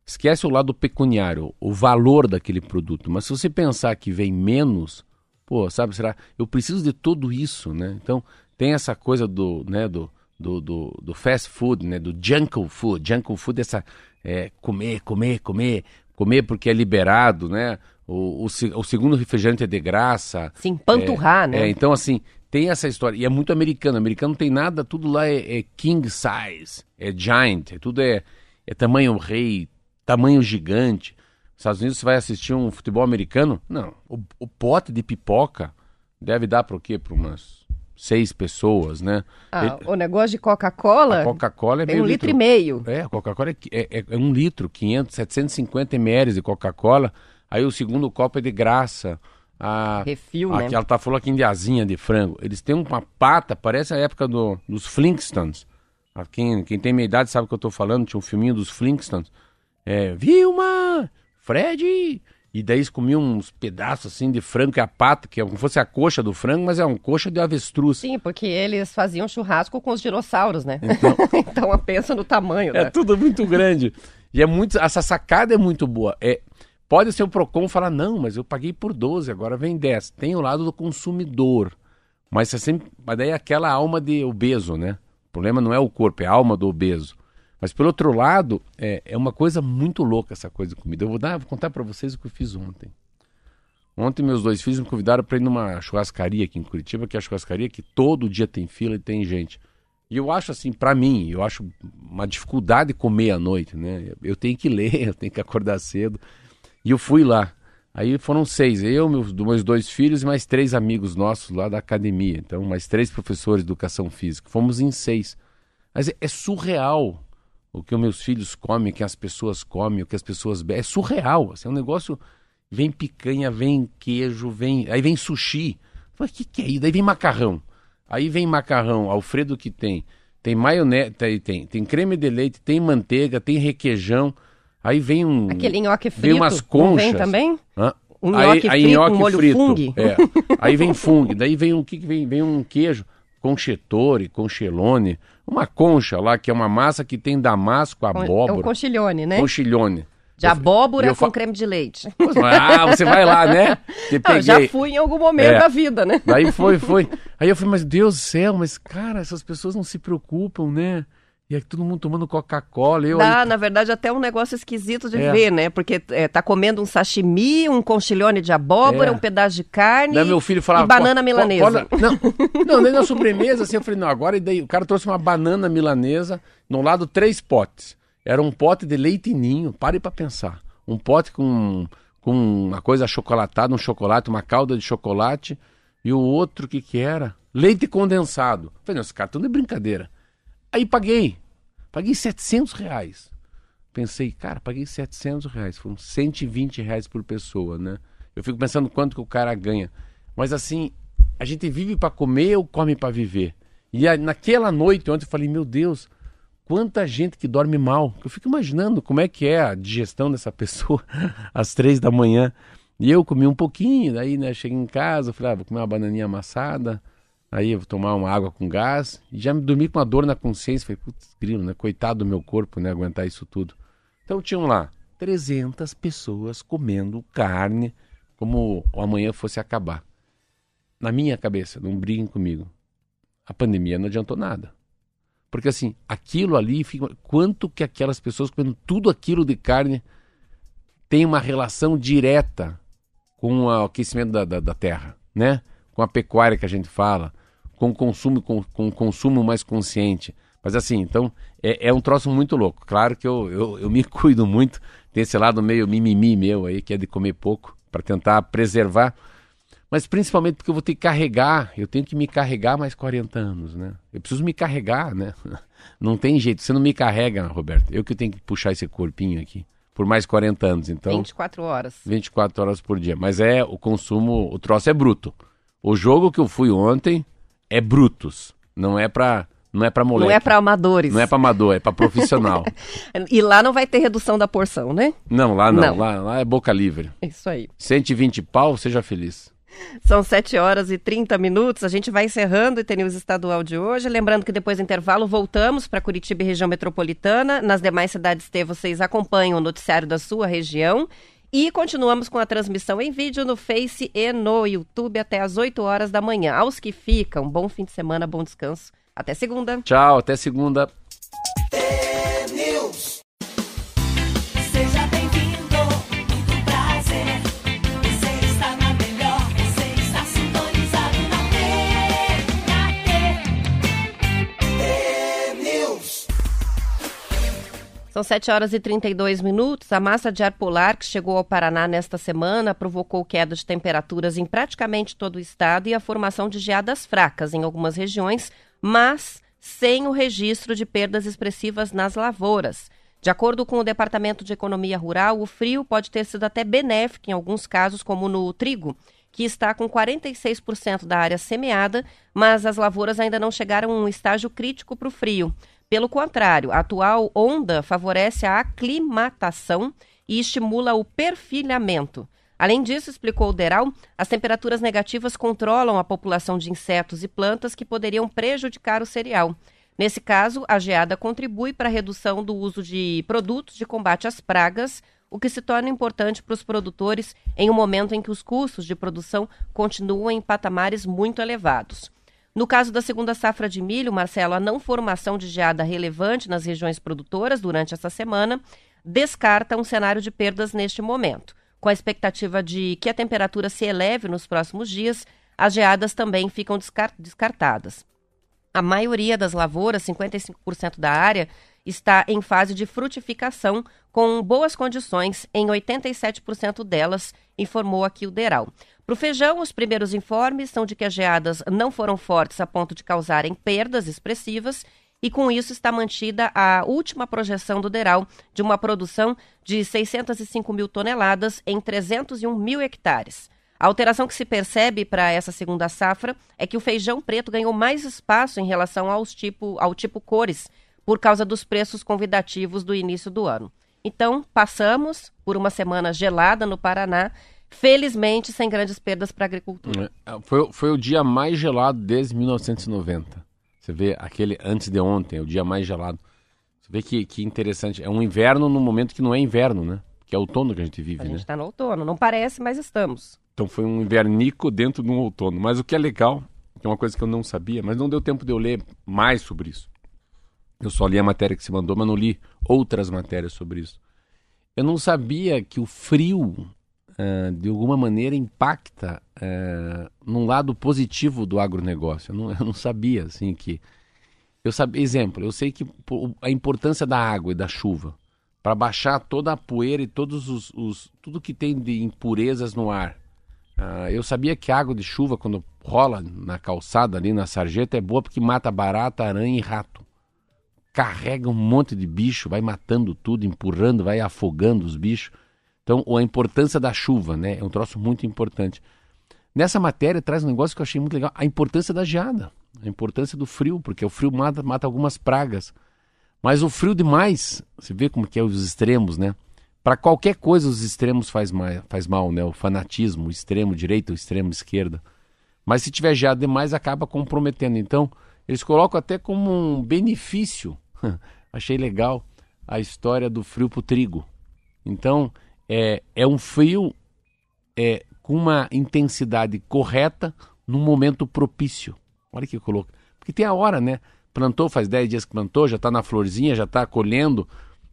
B: Esquece o lado pecuniário, o valor daquele produto. Mas se você pensar que vem menos, pô, sabe, será? Eu preciso de tudo isso, né? Então, tem essa coisa do, né, do, do, do, do fast food, né? Do junk food. Junk food é essa é, comer, comer, comer, comer porque é liberado, né? O, o, o segundo refrigerante é de graça.
A: Se empanturrar,
B: é,
A: né?
B: É, então, assim, tem essa história. E é muito americano. Americano não tem nada, tudo lá é, é king size, é giant, é, tudo é, é tamanho rei, tamanho gigante. Nos Estados Unidos você vai assistir um futebol americano? Não. O, o pote de pipoca deve dar para o quê? Para umas seis pessoas, né?
A: Ah, Ele, o negócio de Coca-Cola.
B: Coca-Cola é
A: meio um
B: litro,
A: litro e meio.
B: É, a Coca-Cola é, é, é, um litro, 500, 750 ml de Coca-Cola. Aí o segundo copo é de graça a,
A: Refil, né?
B: que ela tá falando aqui de asinha de frango. Eles têm uma pata, parece a época do, dos Flintstones. Quem, quem tem minha idade sabe o que eu tô falando, tinha um filminho dos Flintstones. É, Vilma, Fred, e daí eles comiam uns pedaços assim de frango, que é a pata, que é como se fosse a coxa do frango, mas é uma coxa de avestruz.
A: Sim, porque eles faziam churrasco com os dinossauros, né? Então, então pensa no tamanho,
B: É
A: né?
B: tudo muito grande. E é muito. Essa sacada é muito boa. É, Pode ser o PROCON falar, não, mas eu paguei por 12, agora vem 10. Tem o lado do consumidor. Mas você sempre. Mas daí é aquela alma de obeso, né? O problema não é o corpo, é a alma do obeso. Mas pelo outro lado, é, é uma coisa muito louca essa coisa de comida. Eu vou, dar, vou contar para vocês o que eu fiz ontem. Ontem meus dois filhos me convidaram para ir numa churrascaria aqui em Curitiba, que é a churrascaria que todo dia tem fila e tem gente. E eu acho assim, para mim, eu acho uma dificuldade comer à noite, né? Eu tenho que ler, eu tenho que acordar cedo. E eu fui lá. Aí foram seis, eu, meus, meus dois filhos e mais três amigos nossos lá da academia. Então, mais três professores de educação física. Fomos em seis. Mas é, é surreal o que os meus filhos comem, o que as pessoas comem, o que as pessoas bebem. É surreal. Assim, é um negócio. Vem picanha, vem queijo, vem. Aí vem sushi. o que, que é isso? Daí vem macarrão. Aí vem macarrão, Alfredo que tem. Tem maionese, tem, tem, tem creme de leite, tem manteiga, tem requeijão. Aí vem um.
A: Aquele nhoque frito.
B: Vem umas conchas.
A: vem também?
B: Hã?
A: Um nhoque
B: aí,
A: frito,
B: nhoque
A: um molho
B: frito.
A: fungo.
B: É. Aí vem fungo. Daí vem um que que vem? Vem um queijo conchetore, conchelone, uma concha lá que é uma massa que tem damasco, abóbora.
A: É o conchilhone, né?
B: Conchilhone.
A: De abóbora com creme de leite.
B: Ah, você vai lá, né?
A: Não, já fui em algum momento é. da vida, né?
B: Daí foi, foi. Aí eu falei, mas Deus do céu, mas cara, essas pessoas não se preocupam, né? E aí todo mundo tomando Coca-Cola. Eu
A: Dá, aí... na verdade, até um negócio esquisito de é. ver, né? Porque é, tá comendo um sashimi, um conchilhone de abóbora, é. um pedaço de carne
B: daí meu filho falava,
A: e banana milanesa.
B: não, não, nem na sobremesa, assim, eu falei, não, agora e daí? O cara trouxe uma banana milanesa, no lado três potes. Era um pote de leite ninho, pare para pensar. Um pote com, com uma coisa chocolatada, um chocolate, uma calda de chocolate. E o outro, o que que era? Leite condensado. Eu falei, não, esse cara tá de brincadeira. Aí paguei. Paguei 700 reais. Pensei, cara, paguei 700 reais. Foram 120 reais por pessoa, né? Eu fico pensando quanto que o cara ganha. Mas assim, a gente vive para comer ou come para viver? E naquela noite, ontem eu falei, meu Deus, quanta gente que dorme mal. Eu fico imaginando como é que é a digestão dessa pessoa às três da manhã. E eu comi um pouquinho, daí, né, cheguei em casa, falei, ah, vou comer uma bananinha amassada. Aí eu vou tomar uma água com gás e já me dormi com uma dor na consciência. Falei, putz, grilo, né? Coitado do meu corpo, né? Aguentar isso tudo. Então tinham lá 300 pessoas comendo carne como o amanhã fosse acabar. Na minha cabeça, não briguem comigo. A pandemia não adiantou nada. Porque assim, aquilo ali, quanto que aquelas pessoas comendo tudo aquilo de carne tem uma relação direta com o aquecimento da, da, da terra, né? Com a pecuária que a gente fala com o consumo, com, com consumo mais consciente. Mas assim, então, é, é um troço muito louco. Claro que eu, eu, eu me cuido muito, tem esse lado meio mimimi meu aí, que é de comer pouco, para tentar preservar. Mas principalmente porque eu vou ter que carregar, eu tenho que me carregar mais 40 anos, né? Eu preciso me carregar, né? Não tem jeito, você não me carrega, Roberto. Eu que tenho que puxar esse corpinho aqui por mais 40 anos, então...
A: 24 horas.
B: 24 horas por dia. Mas é, o consumo, o troço é bruto. O jogo que eu fui ontem, é brutos. Não é para não é para moleque.
A: Não é para amadores.
B: Não é para amador, é para profissional.
A: e lá não vai ter redução da porção, né?
B: Não, lá não. não. Lá, lá é boca livre.
A: Isso aí.
B: 120 pau, seja feliz.
A: São 7 horas e 30 minutos. A gente vai encerrando o TNews Estadual de hoje. Lembrando que depois do intervalo voltamos para Curitiba e região metropolitana. Nas demais cidades T, vocês acompanham o noticiário da sua região. E continuamos com a transmissão em vídeo no Face e no YouTube até às 8 horas da manhã. Aos que ficam, bom fim de semana, bom descanso. Até segunda.
B: Tchau, até segunda.
A: São 7 horas e 32 minutos. A massa de ar polar que chegou ao Paraná nesta semana provocou queda de temperaturas em praticamente todo o estado e a formação de geadas fracas em algumas regiões, mas sem o registro de perdas expressivas nas lavouras. De acordo com o Departamento de Economia Rural, o frio pode ter sido até benéfico em alguns casos, como no trigo, que está com 46% da área semeada, mas as lavouras ainda não chegaram a um estágio crítico para o frio. Pelo contrário, a atual onda favorece a aclimatação e estimula o perfilhamento. Além disso, explicou o Deral, as temperaturas negativas controlam a população de insetos e plantas que poderiam prejudicar o cereal. Nesse caso, a geada contribui para a redução do uso de produtos de combate às pragas, o que se torna importante para os produtores em um momento em que os custos de produção continuam em patamares muito elevados. No caso da segunda safra de milho, Marcelo, a não formação de geada relevante nas regiões produtoras durante essa semana descarta um cenário de perdas neste momento. Com a expectativa de que a temperatura se eleve nos próximos dias, as geadas também ficam descartadas. A maioria das lavouras, 55% da área, está em fase de frutificação, com boas condições em 87% delas, informou aqui o Deral. Para o feijão, os primeiros informes são de que as geadas não foram fortes a ponto de causarem perdas expressivas e com isso está mantida a última projeção do DERAL de uma produção de 605 mil toneladas em 301 mil hectares. A alteração que se percebe para essa segunda safra é que o feijão preto ganhou mais espaço em relação aos tipo, ao tipo cores, por causa dos preços convidativos do início do ano. Então, passamos por uma semana gelada no Paraná felizmente sem grandes perdas para a agricultura.
B: É, foi, foi o dia mais gelado desde 1990. Você vê aquele antes de ontem, o dia mais gelado. Você vê que, que interessante. É um inverno no momento que não é inverno, né? que é outono que a gente vive,
A: a
B: né?
A: gente está no outono. Não parece, mas estamos.
B: Então foi um invernico dentro de um outono. Mas o que é legal, que é uma coisa que eu não sabia, mas não deu tempo de eu ler mais sobre isso. Eu só li a matéria que se mandou, mas não li outras matérias sobre isso. Eu não sabia que o frio, uh, de alguma maneira, impacta uh, num lado positivo do agronegócio. Eu não, eu não sabia, assim, que... Eu sabia, exemplo, eu sei que a importância da água e da chuva para baixar toda a poeira e todos os, os, tudo que tem de impurezas no ar. Uh, eu sabia que a água de chuva, quando rola na calçada ali na sarjeta, é boa porque mata barata, aranha e rato. Carrega um monte de bicho, vai matando tudo, empurrando, vai afogando os bichos. Então, a importância da chuva, né? É um troço muito importante. Nessa matéria traz um negócio que eu achei muito legal, a importância da geada, a importância do frio, porque o frio mata, mata algumas pragas. Mas o frio demais, você vê como que é os extremos, né? Para qualquer coisa os extremos faz, mal, faz mal, né? O fanatismo, o extremo direita, o extremo esquerda. Mas se tiver geado demais, acaba comprometendo. Então, eles colocam até como um benefício. Achei legal a história do frio para o trigo. Então, é, é um frio é, com uma intensidade correta num momento propício. Olha que coloca. Porque tem a hora, né? plantou, faz 10 dias que plantou, já está na florzinha, já está colhendo.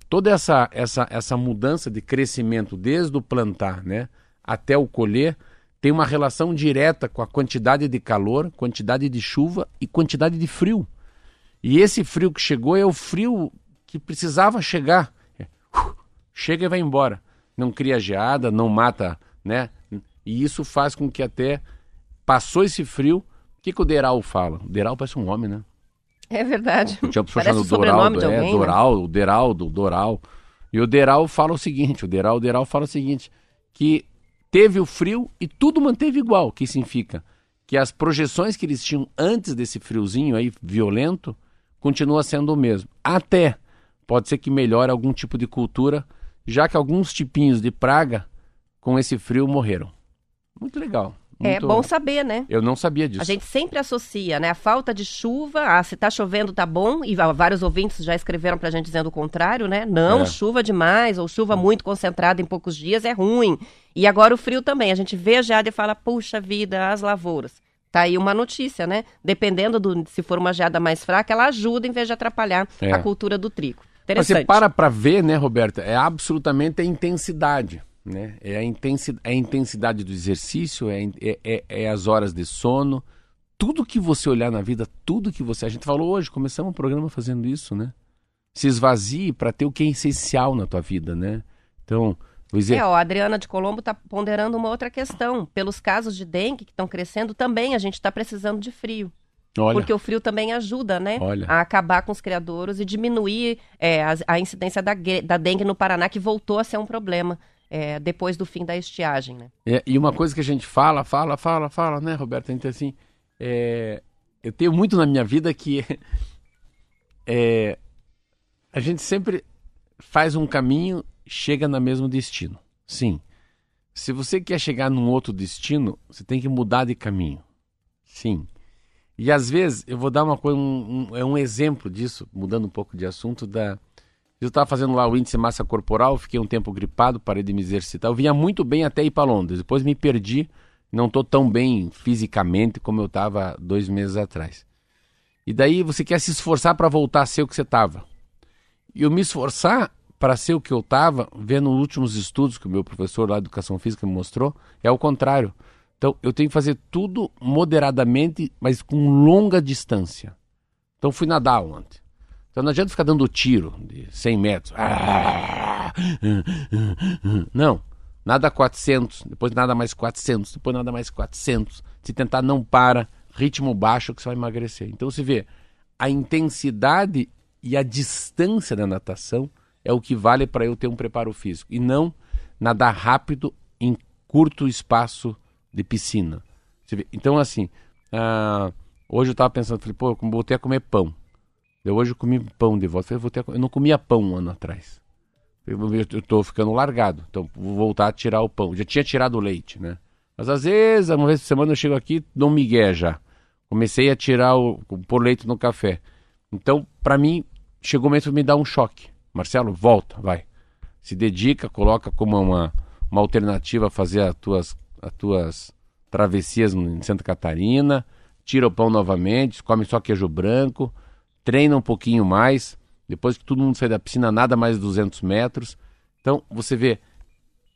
B: Toda essa, essa, essa mudança de crescimento, desde o plantar né, até o colher, tem uma relação direta com a quantidade de calor, quantidade de chuva e quantidade de frio. E esse frio que chegou é o frio que precisava chegar. É, uh, chega e vai embora. Não cria geada, não mata, né? E isso faz com que até passou esse frio. O que, que o Deral fala? O Deral parece um homem, né?
A: É verdade.
B: Eu tinha Parece o Doraldo, de alguém, é, Doral, né? o Deraldo, o Doral. E o Deral fala o seguinte, o Deral, o Deral fala o seguinte, que teve o frio e tudo manteve igual, o que significa que as projeções que eles tinham antes desse friozinho aí violento continua sendo o mesmo. Até pode ser que melhore algum tipo de cultura, já que alguns tipinhos de praga com esse frio morreram. Muito legal.
A: É bom saber, né?
B: Eu não sabia disso.
A: A gente sempre associa, né? A falta de chuva, ah, se tá chovendo tá bom, e vários ouvintes já escreveram pra gente dizendo o contrário, né? Não, é. chuva demais, ou chuva muito concentrada em poucos dias é ruim. E agora o frio também. A gente vê a geada e fala, puxa vida, as lavouras. Tá aí uma notícia, né? Dependendo do se for uma geada mais fraca, ela ajuda em vez de atrapalhar é. a cultura do trigo. Interessante.
B: Mas você para para ver, né, Roberta? É absolutamente a intensidade. Né? É, a intensidade, é a intensidade do exercício, é, é, é, é, as horas de sono. Tudo que você olhar na vida, tudo que você. A gente falou hoje, começamos o programa fazendo isso, né? Se esvazie para ter o que é essencial na tua vida, né? Então,
A: dizer... É, ó, a Adriana de Colombo está ponderando uma outra questão. Pelos casos de dengue que estão crescendo, também a gente está precisando de frio. Olha. Porque o frio também ajuda, né? Olha. A acabar com os criadouros e diminuir é, a, a, incidência da, da dengue no Paraná, que voltou a ser um problema é, depois do fim da estiagem, né?
B: É, e uma coisa que a gente fala, fala, fala, fala, né, Roberto? Então, assim, é, eu tenho muito na minha vida que é, a gente sempre faz um caminho, chega no mesmo destino. Sim. Se você quer chegar num outro destino, você tem que mudar de caminho. Sim. E às vezes, eu vou dar uma coisa, um, um, é um exemplo disso, mudando um pouco de assunto, da, eu estava fazendo lá o índice massa corporal, fiquei um tempo gripado, parei de me exercitar. Eu vinha muito bem até ir para Londres. Depois me perdi, não estou tão bem fisicamente como eu estava dois meses atrás. E daí você quer se esforçar para voltar a ser o que você estava. E eu me esforçar para ser o que eu estava, vendo os últimos estudos que o meu professor lá de educação física me mostrou, é o contrário. Então eu tenho que fazer tudo moderadamente, mas com longa distância. Então fui nadar ontem. Então não adianta ficar dando tiro de 100 metros. Não. Nada 400, depois nada mais 400, depois nada mais 400. Se tentar não para, ritmo baixo que você vai emagrecer. Então você vê, a intensidade e a distância da natação é o que vale para eu ter um preparo físico. E não nadar rápido em curto espaço de piscina. Então, assim, uh, hoje eu estava pensando, falei, pô, eu voltei a comer pão. Eu hoje comi pão de volta. Eu, ter... eu não comia pão um ano atrás. Eu estou ficando largado, então vou voltar a tirar o pão. Já tinha tirado o leite, né? Mas às vezes, uma vez por semana eu chego aqui, dou migué já. Comecei a tirar o pôr leite no café. Então, para mim, chegou o momento de me dar um choque. Marcelo, volta, vai. se dedica, coloca como uma, uma alternativa a fazer as tuas, as tuas travessias em Santa Catarina, tira o pão novamente, come só queijo branco, treina um pouquinho mais, depois que todo mundo sai da piscina, nada mais de 200 metros. Então, você vê,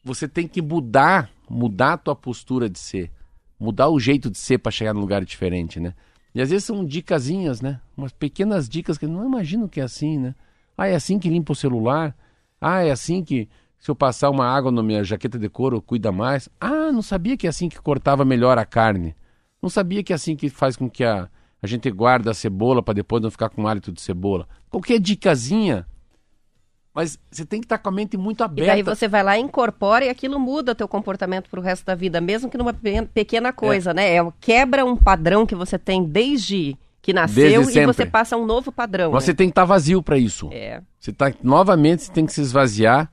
B: você tem que mudar, mudar a tua postura de ser, mudar o jeito de ser para chegar num lugar diferente, né? E às vezes são dicasinhas, né? Umas pequenas dicas que eu não imagino que é assim, né? Ah, é assim que limpa o celular? Ah, é assim que se eu passar uma água na minha jaqueta de couro, cuida mais? Ah, não sabia que é assim que cortava melhor a carne. Não sabia que é assim que faz com que a, a gente guarda a cebola para depois não ficar com hálito de cebola. Qualquer dicasinha mas você tem que estar com a mente muito aberta.
A: E daí você vai lá, incorpora e aquilo muda teu comportamento para o resto da vida, mesmo que numa pequena coisa, é. né? É, quebra um padrão que você tem desde que nasceu e você passa um novo padrão.
B: Você
A: né?
B: tem que estar vazio para isso.
A: É.
B: Você tá novamente você tem que se esvaziar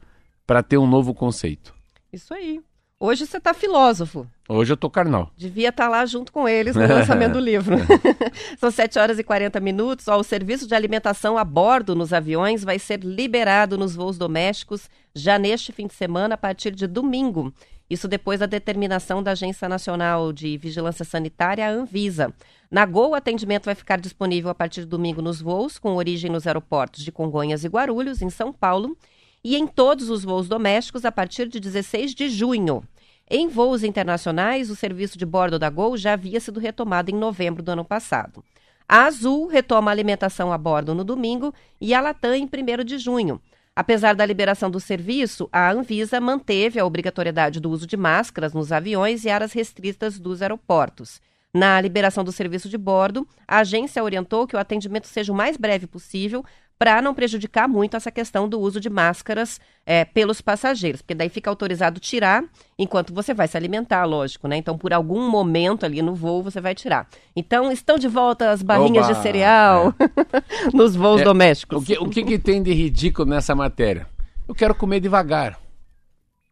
B: para ter um novo conceito.
A: Isso aí. Hoje você está filósofo.
B: Hoje eu tô carnal.
A: Devia estar tá lá junto com eles no lançamento do livro. São 7 horas e 40 minutos. Ó, o serviço de alimentação a bordo nos aviões vai ser liberado nos voos domésticos já neste fim de semana, a partir de domingo. Isso depois da determinação da Agência Nacional de Vigilância Sanitária, a Anvisa. Na Gol, o atendimento vai ficar disponível a partir de domingo nos voos, com origem nos aeroportos de Congonhas e Guarulhos, em São Paulo e em todos os voos domésticos a partir de 16 de junho. Em voos internacionais, o serviço de bordo da Gol já havia sido retomado em novembro do ano passado. A Azul retoma a alimentação a bordo no domingo e a Latam em 1 de junho. Apesar da liberação do serviço, a Anvisa manteve a obrigatoriedade do uso de máscaras nos aviões e áreas restritas dos aeroportos. Na liberação do serviço de bordo, a agência orientou que o atendimento seja o mais breve possível para não prejudicar muito essa questão do uso de máscaras é, pelos passageiros, porque daí fica autorizado tirar enquanto você vai se alimentar, lógico, né? Então, por algum momento ali no voo, você vai tirar. Então, estão de volta as barrinhas Oba, de cereal é. nos voos é, domésticos.
B: O, que, o que, que tem de ridículo nessa matéria? Eu quero comer devagar.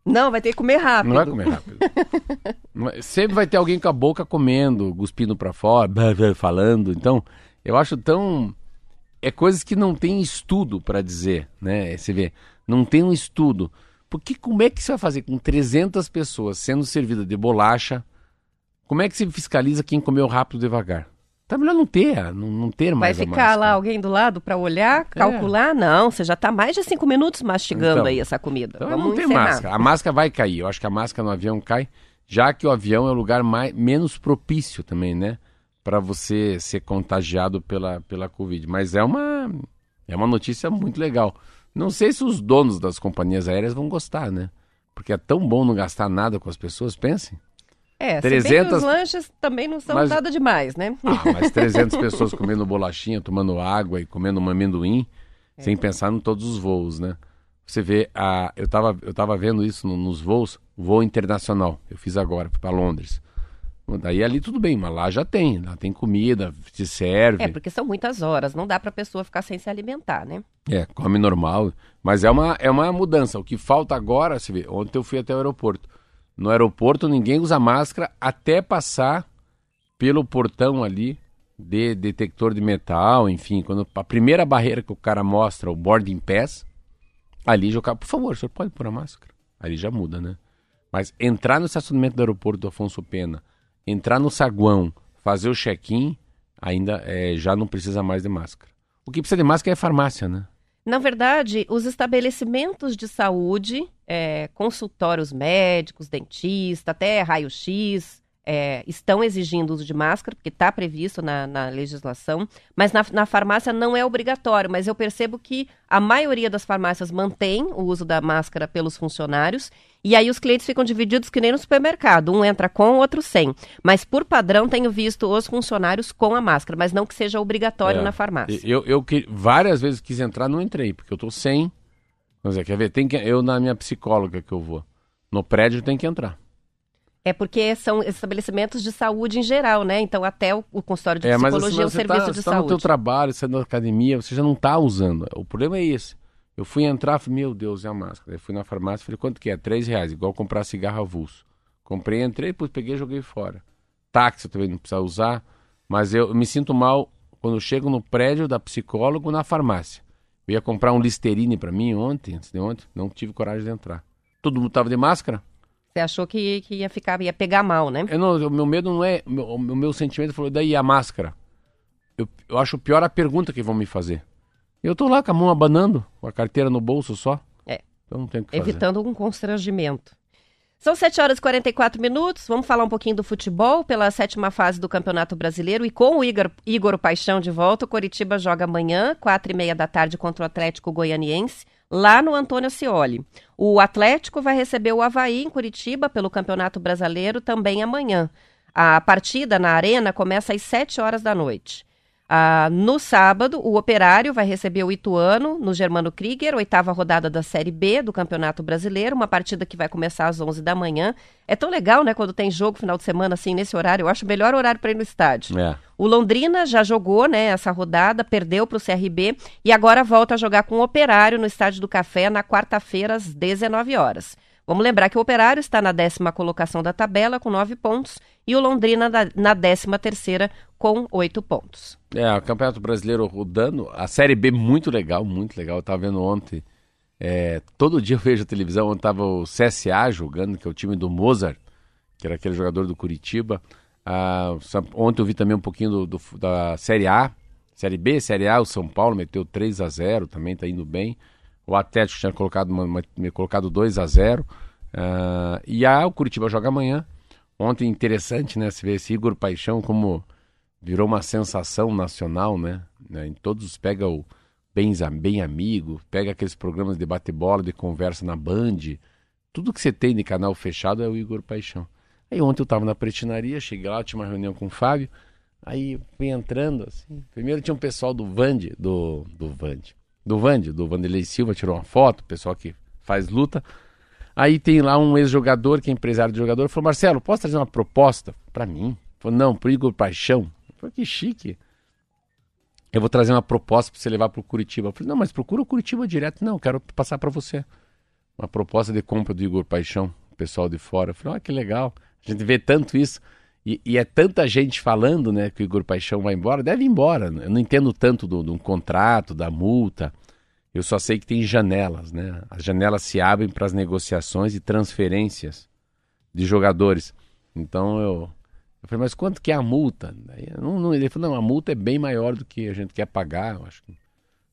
A: Não, vai ter que comer rápido.
B: Não vai comer rápido. Sempre vai ter alguém com a boca comendo, cuspindo para fora, falando. Então, eu acho tão é coisas que não tem estudo para dizer, né? Você vê, não tem um estudo. Porque como é que você vai fazer com 300 pessoas sendo servida de bolacha? Como é que você fiscaliza quem comeu rápido devagar? Tá melhor não ter, não, não ter mais
A: Vai ficar lá alguém do lado para olhar, é. calcular? É. Não, você já está mais de cinco minutos mastigando então, aí essa comida.
B: Então
A: Vamos
B: não encerrar. máscara. A máscara vai cair. Eu acho que a máscara no avião cai, já que o avião é o lugar mais, menos propício também, né? Para você ser contagiado pela, pela Covid. Mas é uma, é uma notícia muito legal. Não sei se os donos das companhias aéreas vão gostar, né? Porque é tão bom não gastar nada com as pessoas, pensem.
A: É, 300... os lanches também não são mas... nada demais, né?
B: Ah, mas 300 pessoas comendo bolachinha, tomando água e comendo um amendoim, é. sem pensar em todos os voos, né? Você vê, a... eu, estava eu tava vendo isso nos voos, voo internacional, eu fiz agora, para Londres. Daí ali tudo bem, mas lá já tem, lá tem comida, se serve.
A: É, porque são muitas horas, não dá para a pessoa ficar sem se alimentar, né?
B: É, come normal, mas é uma, é uma mudança. O que falta agora, você vê, ontem eu fui até o aeroporto. No aeroporto ninguém usa máscara até passar pelo portão ali de detector de metal, enfim, quando a primeira barreira que o cara mostra, o boarding pass, ali já por favor, o senhor pode pôr a máscara. Ali já muda, né? Mas entrar no estacionamento do aeroporto do Afonso Pena entrar no saguão, fazer o check-in, ainda é, já não precisa mais de máscara. O que precisa de máscara é farmácia, né?
A: Na verdade, os estabelecimentos de saúde, é, consultórios médicos, dentista, até raio-x, é, estão exigindo uso de máscara, porque está previsto na, na, legislação, mas na, na, farmácia não é obrigatório. Mas eu percebo que a maioria das farmácias mantém o uso da máscara pelos funcionários, e aí os clientes ficam divididos que nem no supermercado, um entra com, o outro sem. Mas por padrão tenho visto os funcionários com a máscara, mas não que seja obrigatório é, na farmácia.
B: Eu, eu que várias vezes quis entrar, não entrei, porque eu estou sem. Mas é, quer ver? Tem que, eu na minha psicóloga que eu vou. No prédio tem que entrar.
A: É porque são estabelecimentos de saúde em geral, né? Então até o, o consultório de é, psicologia assim, é um serviço tá, de
B: você
A: saúde.
B: Tá no teu trabalho, você tá na academia, você já não está usando. O problema é esse. Eu fui entrar, falei, meu Deus, é a máscara. Eu fui na farmácia, falei, quanto que é? Três reais, igual comprar cigarro avulso. Comprei, entrei, depois peguei e joguei fora. Táxi eu também não precisa usar, mas eu me sinto mal quando chego no prédio da psicólogo na farmácia. Eu ia comprar um Listerine para mim ontem, antes de ontem, não tive coragem de entrar. Todo mundo tava de máscara.
A: Você achou que, que ia ficar, ia pegar mal, né?
B: Eu não, o meu medo não é, o meu, meu sentimento falou, daí a máscara. Eu, eu acho pior a pergunta que vão me fazer. Eu tô lá com a mão abanando, com a carteira no bolso só.
A: É.
B: Então não tem o que fazer.
A: Evitando um constrangimento. São 7 horas e 44 minutos. Vamos falar um pouquinho do futebol pela sétima fase do Campeonato Brasileiro. E com o Igor, Igor Paixão de volta, o Coritiba joga amanhã, quatro e meia da tarde, contra o Atlético Goianiense, lá no Antônio Cioli. O Atlético vai receber o Havaí em Curitiba pelo Campeonato Brasileiro também amanhã. A partida na Arena começa às 7 horas da noite. Ah, no sábado, o Operário vai receber o Ituano no Germano Krieger, oitava rodada da Série B do Campeonato Brasileiro, uma partida que vai começar às 11 da manhã. É tão legal, né, quando tem jogo final de semana assim nesse horário. Eu acho o melhor horário para ir no estádio.
B: É.
A: O Londrina já jogou, né, essa rodada, perdeu para o CRB e agora volta a jogar com o Operário no Estádio do Café na quarta-feira às 19 horas. Vamos lembrar que o Operário está na décima colocação da tabela com nove pontos e o Londrina na décima terceira com oito pontos.
B: É, o Campeonato Brasileiro rodando, a Série B muito legal, muito legal. Eu estava vendo ontem, é, todo dia eu vejo a televisão, onde estava o CSA jogando, que é o time do Mozart, que era aquele jogador do Curitiba. Ah, ontem eu vi também um pouquinho do, do, da Série A, Série B, Série A, o São Paulo meteu 3 a 0 também está indo bem. O Atlético tinha colocado, uma, uma, colocado 2 a 0 uh, ah, E a, o Curitiba joga amanhã. Ontem, interessante, né? Se vê esse Igor Paixão como virou uma sensação nacional, né? né em todos pega o Bem, Bem Amigo, pega aqueles programas de bate-bola, de conversa na Band. Tudo que você tem de canal fechado é o Igor Paixão. Aí ontem eu tava na pretinaria, cheguei lá, tinha uma reunião com o Fábio. Aí fui entrando, assim. Primeiro tinha um pessoal do Vand, do, do Vand, do Vande, do Vanderlei Silva, tirou uma foto, pessoal que faz luta. Aí tem lá um ex-jogador, que é empresário de jogador, falou: Marcelo, posso trazer uma proposta para mim? Falou: não, pro Igor Paixão. Falei: que chique. Eu vou trazer uma proposta para você levar pro Curitiba. Eu falei: não, mas procura o Curitiba direto. Não, quero passar para você. Uma proposta de compra do Igor Paixão, pessoal de fora. Eu falei: olha que legal. A gente vê tanto isso. E, e, é tanta gente falando né, que o Igor Paixão vai embora, deve ir embora. Eu não entendo tanto do, do contrato, da multa. Eu só sei que tem janelas, né? As janelas se abrem para as negociações e transferências de jogadores. Então eu, eu falei, mas quanto que é a multa? Não, não, ele falou, não, a multa é bem maior do que a gente quer pagar. Eu acho que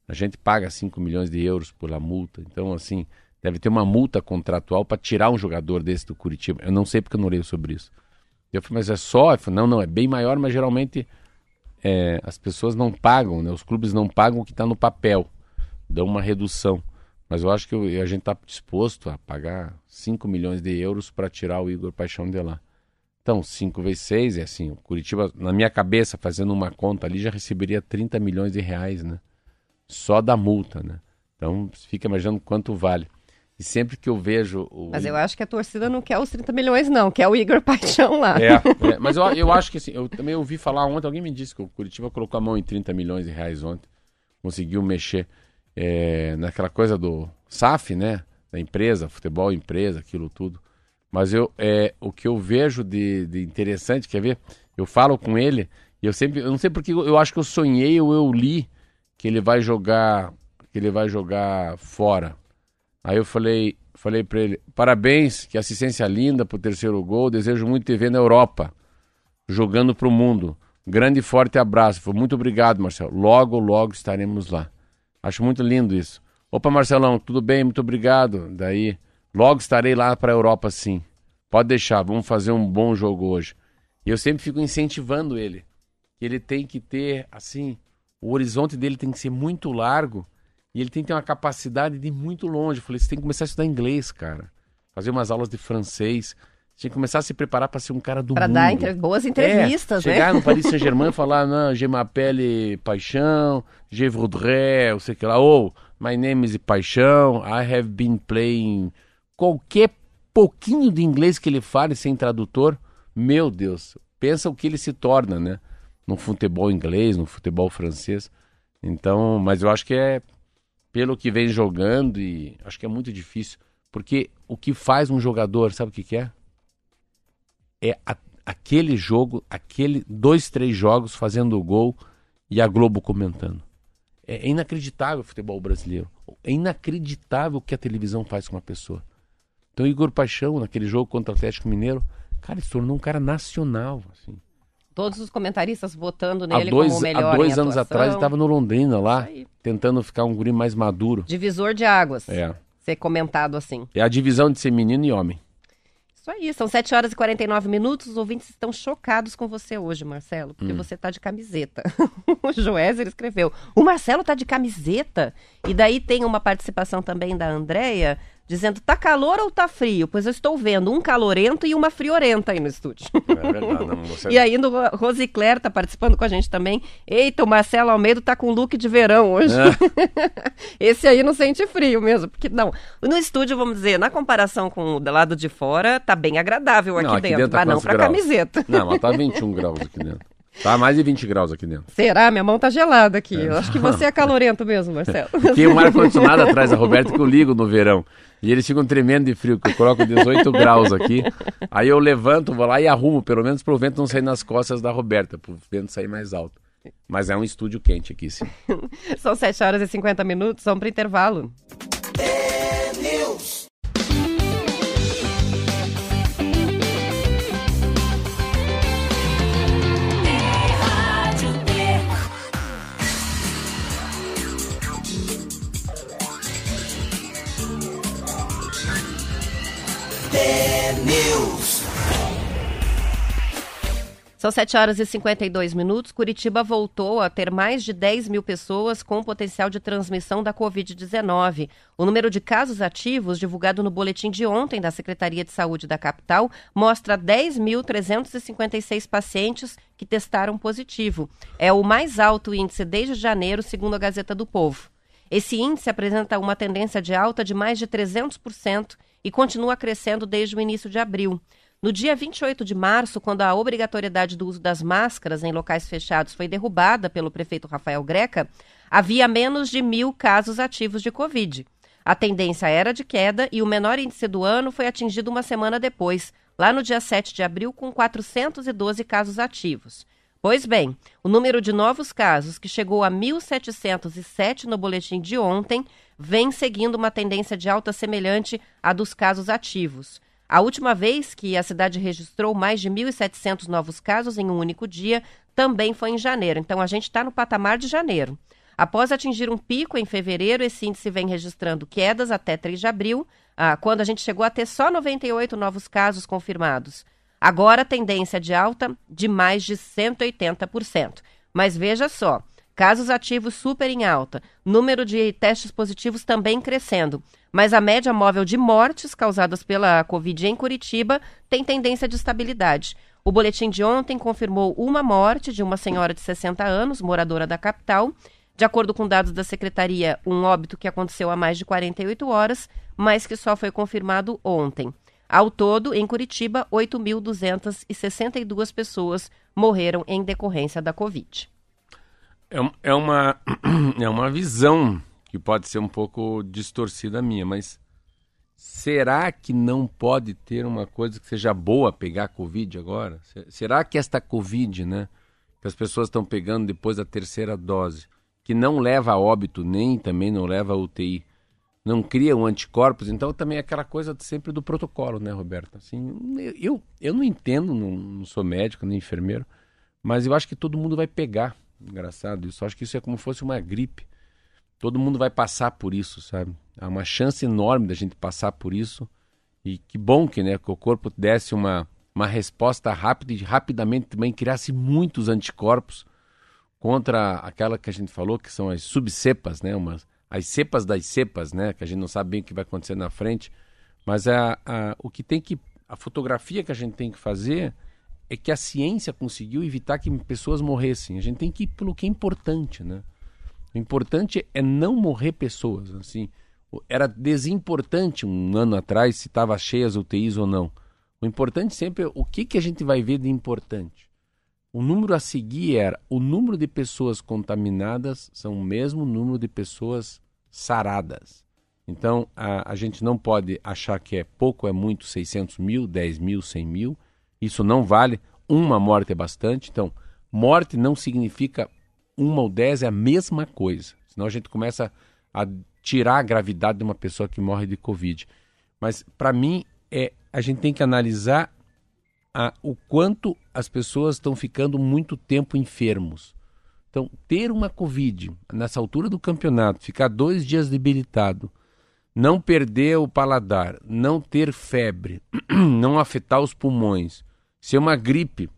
B: a gente paga 5 milhões de euros pela multa. Então, assim, deve ter uma multa contratual para tirar um jogador desse do Curitiba. Eu não sei porque eu não leio sobre isso. Eu falei, mas é só? Eu falei, não, não, é bem maior, mas geralmente é, as pessoas não pagam, né? Os clubes não pagam o que está no papel. Dão uma redução. Mas eu acho que a gente está disposto a pagar 5 milhões de euros para tirar o Igor Paixão de lá. Então, 5 vezes 6 é assim, o Curitiba, na minha cabeça, fazendo uma conta ali, já receberia 30 milhões de reais, né? Só da multa, né? Então, fica imaginando quanto vale. E sempre que eu vejo. O...
A: Mas eu acho que a torcida não quer os 30 milhões, não, quer o Igor Paixão lá.
B: É, é mas eu, eu acho que assim, eu também ouvi falar ontem, alguém me disse que o Curitiba colocou a mão em 30 milhões de reais ontem. Conseguiu mexer é, naquela coisa do SAF, né? Da empresa, futebol, empresa, aquilo tudo. Mas eu, é, o que eu vejo de, de interessante, quer ver? Eu falo com ele, e eu sempre. Eu não sei porque eu acho que eu sonhei ou eu li que ele vai jogar. Que ele vai jogar fora Aí eu falei, falei para ele: parabéns, que assistência linda pro terceiro gol. Desejo muito te ver na Europa, jogando pro mundo. Grande e forte abraço. Falei, muito obrigado, Marcelo. Logo, logo estaremos lá. Acho muito lindo isso. Opa, Marcelão, tudo bem? Muito obrigado. Daí, logo estarei lá para a Europa, sim. Pode deixar, vamos fazer um bom jogo hoje. E eu sempre fico incentivando ele. Ele tem que ter, assim, o horizonte dele tem que ser muito largo e ele tem que ter uma capacidade de ir muito longe. Eu falei, você tem que começar a estudar inglês, cara. Fazer umas aulas de francês. Você tem que começar a se preparar para ser um cara do
A: pra
B: mundo.
A: Para dar entre... boas entrevistas,
B: é,
A: né?
B: Chegar no Paris Saint-Germain e falar, não, je m'appelle Paixão, je voudrais, eu sei que lá, oh, my name is Paixão, I have been playing... Qualquer pouquinho de inglês que ele fale sem tradutor, meu Deus, pensa o que ele se torna, né? No futebol inglês, no futebol francês. Então, mas eu acho que é pelo que vem jogando e acho que é muito difícil. Porque o que faz um jogador, sabe o que, que é? É a, aquele jogo, aquele dois, três jogos fazendo o gol e a Globo comentando. É, é inacreditável o futebol brasileiro. É inacreditável o que a televisão faz com uma pessoa. Então, Igor Paixão, naquele jogo contra o Atlético Mineiro, cara, ele se tornou um cara nacional, assim.
A: Todos os comentaristas votando nele
B: há dois,
A: como melhor
B: Há dois anos atrás ele estava no Londrina lá, tentando ficar um guri mais maduro.
A: Divisor de águas.
B: É.
A: Ser comentado assim.
B: É a divisão de ser menino e homem.
A: Isso aí, são 7 horas e 49 minutos. Os ouvintes estão chocados com você hoje, Marcelo, porque hum. você está de camiseta. o Joézer escreveu: O Marcelo está de camiseta? E daí tem uma participação também da Andréia dizendo: tá calor ou tá frio? Pois eu estou vendo um calorento e uma friorenta aí no estúdio. É verdade, não, você... e ainda o Rosicler tá participando com a gente também. Eita, o Marcelo Almeida tá com look de verão hoje. É. Esse aí não sente frio mesmo, porque não. No estúdio, vamos dizer, na comparação com o lado de fora, tá bem agradável aqui, não, aqui dentro, dentro tá mas não pra graus. camiseta.
B: Não, mas tá 21 graus aqui dentro. Tá mais de 20 graus aqui dentro.
A: Será? Minha mão tá gelada aqui. É. Eu acho que você é calorento mesmo, Marcelo.
B: Tem um ar-condicionado atrás da Roberta que eu ligo no verão. E eles ficam tremendo de frio, que eu coloco 18 graus aqui. Aí eu levanto, vou lá e arrumo, pelo menos para o vento não sair nas costas da Roberta, para o vento sair mais alto. Mas é um estúdio quente aqui, sim.
A: São 7 horas e 50 minutos, vamos para intervalo. News. São 7 horas e 52 minutos. Curitiba voltou a ter mais de 10 mil pessoas com potencial de transmissão da Covid-19. O número de casos ativos, divulgado no boletim de ontem da Secretaria de Saúde da capital, mostra 10.356 pacientes que testaram positivo. É o mais alto índice desde janeiro, segundo a Gazeta do Povo. Esse índice apresenta uma tendência de alta de mais de 300% e continua crescendo desde o início de abril. No dia 28 de março, quando a obrigatoriedade do uso das máscaras em locais fechados foi derrubada pelo prefeito Rafael Greca, havia menos de mil casos ativos de Covid. A tendência era de queda e o menor índice do ano foi atingido uma semana depois, lá no dia 7 de abril, com 412 casos ativos. Pois bem, o número de novos casos, que chegou a 1.707 no boletim de ontem, vem seguindo uma tendência de alta semelhante à dos casos ativos. A última vez que a cidade registrou mais de 1.700 novos casos em um único dia também foi em janeiro. Então a gente está no patamar de janeiro. Após atingir um pico em fevereiro, esse índice vem registrando quedas até 3 de abril, ah, quando a gente chegou a ter só 98 novos casos confirmados. Agora tendência de alta de mais de 180%. Mas veja só, casos ativos super em alta, número de testes positivos também crescendo. Mas a média móvel de mortes causadas pela Covid em Curitiba tem tendência de estabilidade. O boletim de ontem confirmou uma morte de uma senhora de 60 anos, moradora da capital. De acordo com dados da secretaria, um óbito que aconteceu há mais de 48 horas, mas que só foi confirmado ontem. Ao todo, em Curitiba, 8.262 pessoas morreram em decorrência da Covid.
B: É, é, uma, é uma visão que pode ser um pouco distorcida minha, mas será que não pode ter uma coisa que seja boa pegar a Covid agora? Será que esta Covid, né, que as pessoas estão pegando depois da terceira dose, que não leva a óbito nem também não leva a UTI, não criam anticorpos, então também é aquela coisa sempre do protocolo, né, Roberto? Assim, eu, eu não entendo, não, não sou médico nem enfermeiro, mas eu acho que todo mundo vai pegar. Engraçado isso. Acho que isso é como se fosse uma gripe. Todo mundo vai passar por isso, sabe? Há uma chance enorme da gente passar por isso. E que bom que, né, que o corpo desse uma, uma resposta rápida e rapidamente também criasse muitos anticorpos contra aquela que a gente falou, que são as subcepas, né? Umas, as cepas das cepas, né? Que a gente não sabe bem o que vai acontecer na frente. Mas a, a, o que tem que. A fotografia que a gente tem que fazer é que a ciência conseguiu evitar que pessoas morressem. A gente tem que ir pelo que é importante, né? O importante é não morrer pessoas. Assim, era desimportante um ano atrás se estava cheia as UTIs ou não. O importante sempre é o que, que a gente vai ver de importante. O número a seguir era o número de pessoas contaminadas são o mesmo número de pessoas saradas. Então, a, a gente não pode achar que é pouco, é muito, 600 mil, 10 mil, 100 mil. Isso não vale. Uma morte é bastante. Então, morte não significa uma ou dez, é a mesma coisa. Senão a gente começa a tirar a gravidade de uma pessoa que morre de Covid. Mas, para mim, é, a gente tem que analisar a, o quanto as pessoas estão ficando muito tempo enfermos. Então, ter uma Covid nessa altura do campeonato, ficar dois dias debilitado, não perder o paladar, não ter febre, não afetar os pulmões, ser uma gripe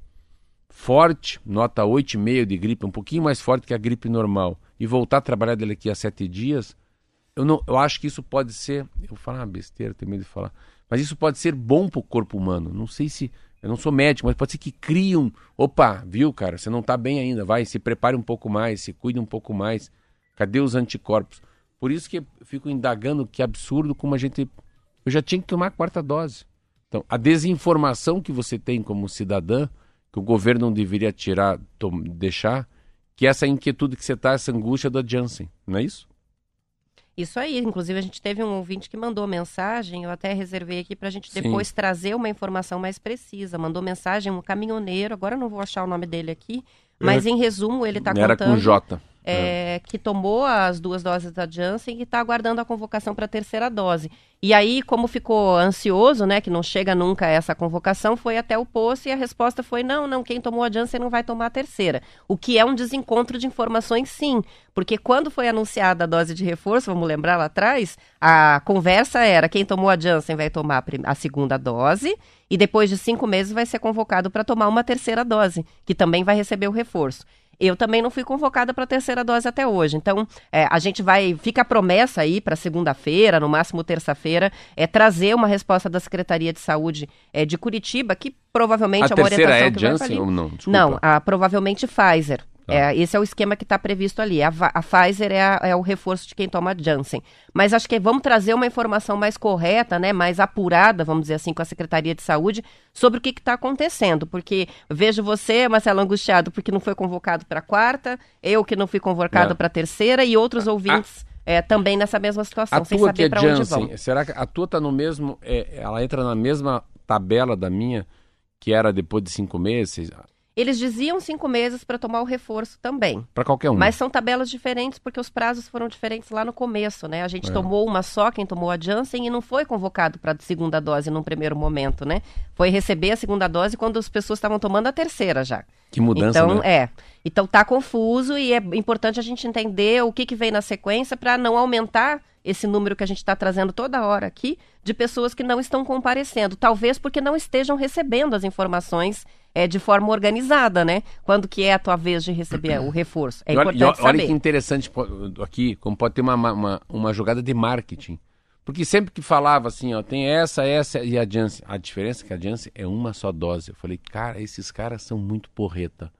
B: forte, nota 8,5 de gripe, um pouquinho mais forte que a gripe normal, e voltar a trabalhar daqui a sete dias, eu, não, eu acho que isso pode ser. Eu vou falar uma besteira, tenho medo de falar. Mas isso pode ser bom para o corpo humano. Não sei se. Eu não sou médico, mas pode ser que criam. Opa, viu, cara? Você não está bem ainda. Vai, se prepare um pouco mais, se cuide um pouco mais. Cadê os anticorpos? Por isso que eu fico indagando que absurdo como a gente. Eu já tinha que tomar a quarta dose. Então, a desinformação que você tem como cidadã, que o governo não deveria tirar, deixar, que essa inquietude que você está, essa angústia da Janssen, não é isso?
A: Isso aí, inclusive a gente teve um ouvinte que mandou mensagem, eu até reservei aqui para a gente depois Sim. trazer uma informação mais precisa. Mandou mensagem um caminhoneiro, agora não vou achar o nome dele aqui, mas em resumo ele está contando... Era
B: com J
A: é, que tomou as duas doses da Janssen e está aguardando a convocação para a terceira dose. E aí, como ficou ansioso, né, que não chega nunca essa convocação, foi até o posto e a resposta foi: não, não, quem tomou a Janssen não vai tomar a terceira. O que é um desencontro de informações, sim. Porque quando foi anunciada a dose de reforço, vamos lembrar lá atrás, a conversa era: quem tomou a Janssen vai tomar a segunda dose e depois de cinco meses vai ser convocado para tomar uma terceira dose, que também vai receber o reforço. Eu também não fui convocada para a terceira dose até hoje. Então, é, a gente vai. Fica a promessa aí para segunda-feira, no máximo terça-feira, é trazer uma resposta da Secretaria de Saúde é, de Curitiba, que provavelmente
B: a é uma orientação
A: é
B: que Janssen ou não? Desculpa.
A: Não, a, provavelmente Pfizer. Tá. É, esse é o esquema que está previsto ali. A, a Pfizer é, a, é, o reforço de quem toma Janssen. Mas acho que vamos trazer uma informação mais correta, né, mais apurada, vamos dizer assim, com a Secretaria de Saúde sobre o que está acontecendo. Porque vejo você, Marcelo, angustiado porque não foi convocado para a quarta, eu que não fui convocado para a terceira e outros ouvintes. É, também nessa mesma situação, sem saber para onde vão.
B: Será que a tua está no mesmo. É, ela entra na mesma tabela da minha, que era depois de cinco meses?
A: Eles diziam cinco meses para tomar o reforço também.
B: Para qualquer um.
A: Mas são tabelas diferentes porque os prazos foram diferentes lá no começo, né? A gente é. tomou uma só, quem tomou a Janssen, e não foi convocado para a segunda dose num primeiro momento, né? Foi receber a segunda dose quando as pessoas estavam tomando a terceira já.
B: Que mudança,
A: então,
B: né?
A: é. Então tá confuso e é importante a gente entender o que, que vem na sequência para não aumentar esse número que a gente está trazendo toda hora aqui de pessoas que não estão comparecendo, talvez porque não estejam recebendo as informações é, de forma organizada, né? Quando que é a tua vez de receber o reforço? É importante olha,
B: saber. Olha que interessante aqui, como pode ter uma, uma, uma jogada de marketing. Porque sempre que falava assim, ó, tem essa, essa e a Janssen. A diferença é que a Janssen é uma só dose. Eu falei, cara, esses caras são muito porreta.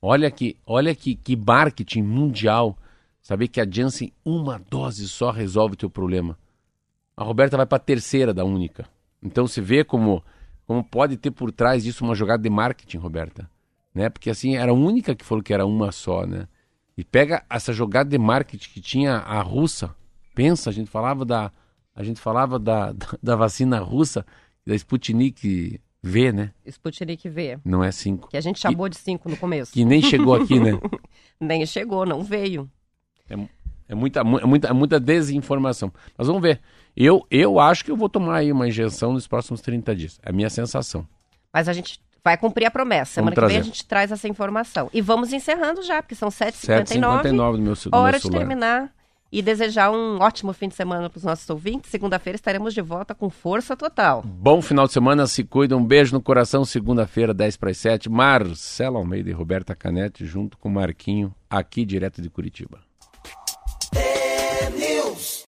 B: Olha que, olha que, que marketing mundial. Saber que a Janssen, uma dose só resolve o teu problema. A Roberta vai para a terceira da única. Então se vê como como pode ter por trás disso uma jogada de marketing, Roberta, né? Porque assim era a única que falou que era uma só, né? E pega essa jogada de marketing que tinha a russa. Pensa, a gente falava da a gente falava da, da, da vacina russa, da Sputnik V, né?
A: Sputnik V.
B: Não é 5.
A: Que a gente chamou de 5 no começo.
B: Que nem chegou aqui, né?
A: nem chegou, não veio.
B: É, é muita, é muita, é muita desinformação. Mas vamos ver. Eu, eu acho que eu vou tomar aí uma injeção nos próximos 30 dias. É a minha sensação.
A: Mas a gente vai cumprir a promessa. Semana que vem a gente traz essa informação. E vamos encerrando já, porque são 7h59. 7h59
B: do meu,
A: do Hora de terminar e desejar um ótimo fim de semana para os nossos ouvintes. Segunda-feira estaremos de volta com força total.
B: Bom final de semana, se cuida. Um beijo no coração. Segunda-feira, 10 para as 7. Marcelo Almeida e Roberta Canete, junto com Marquinho, aqui direto de Curitiba.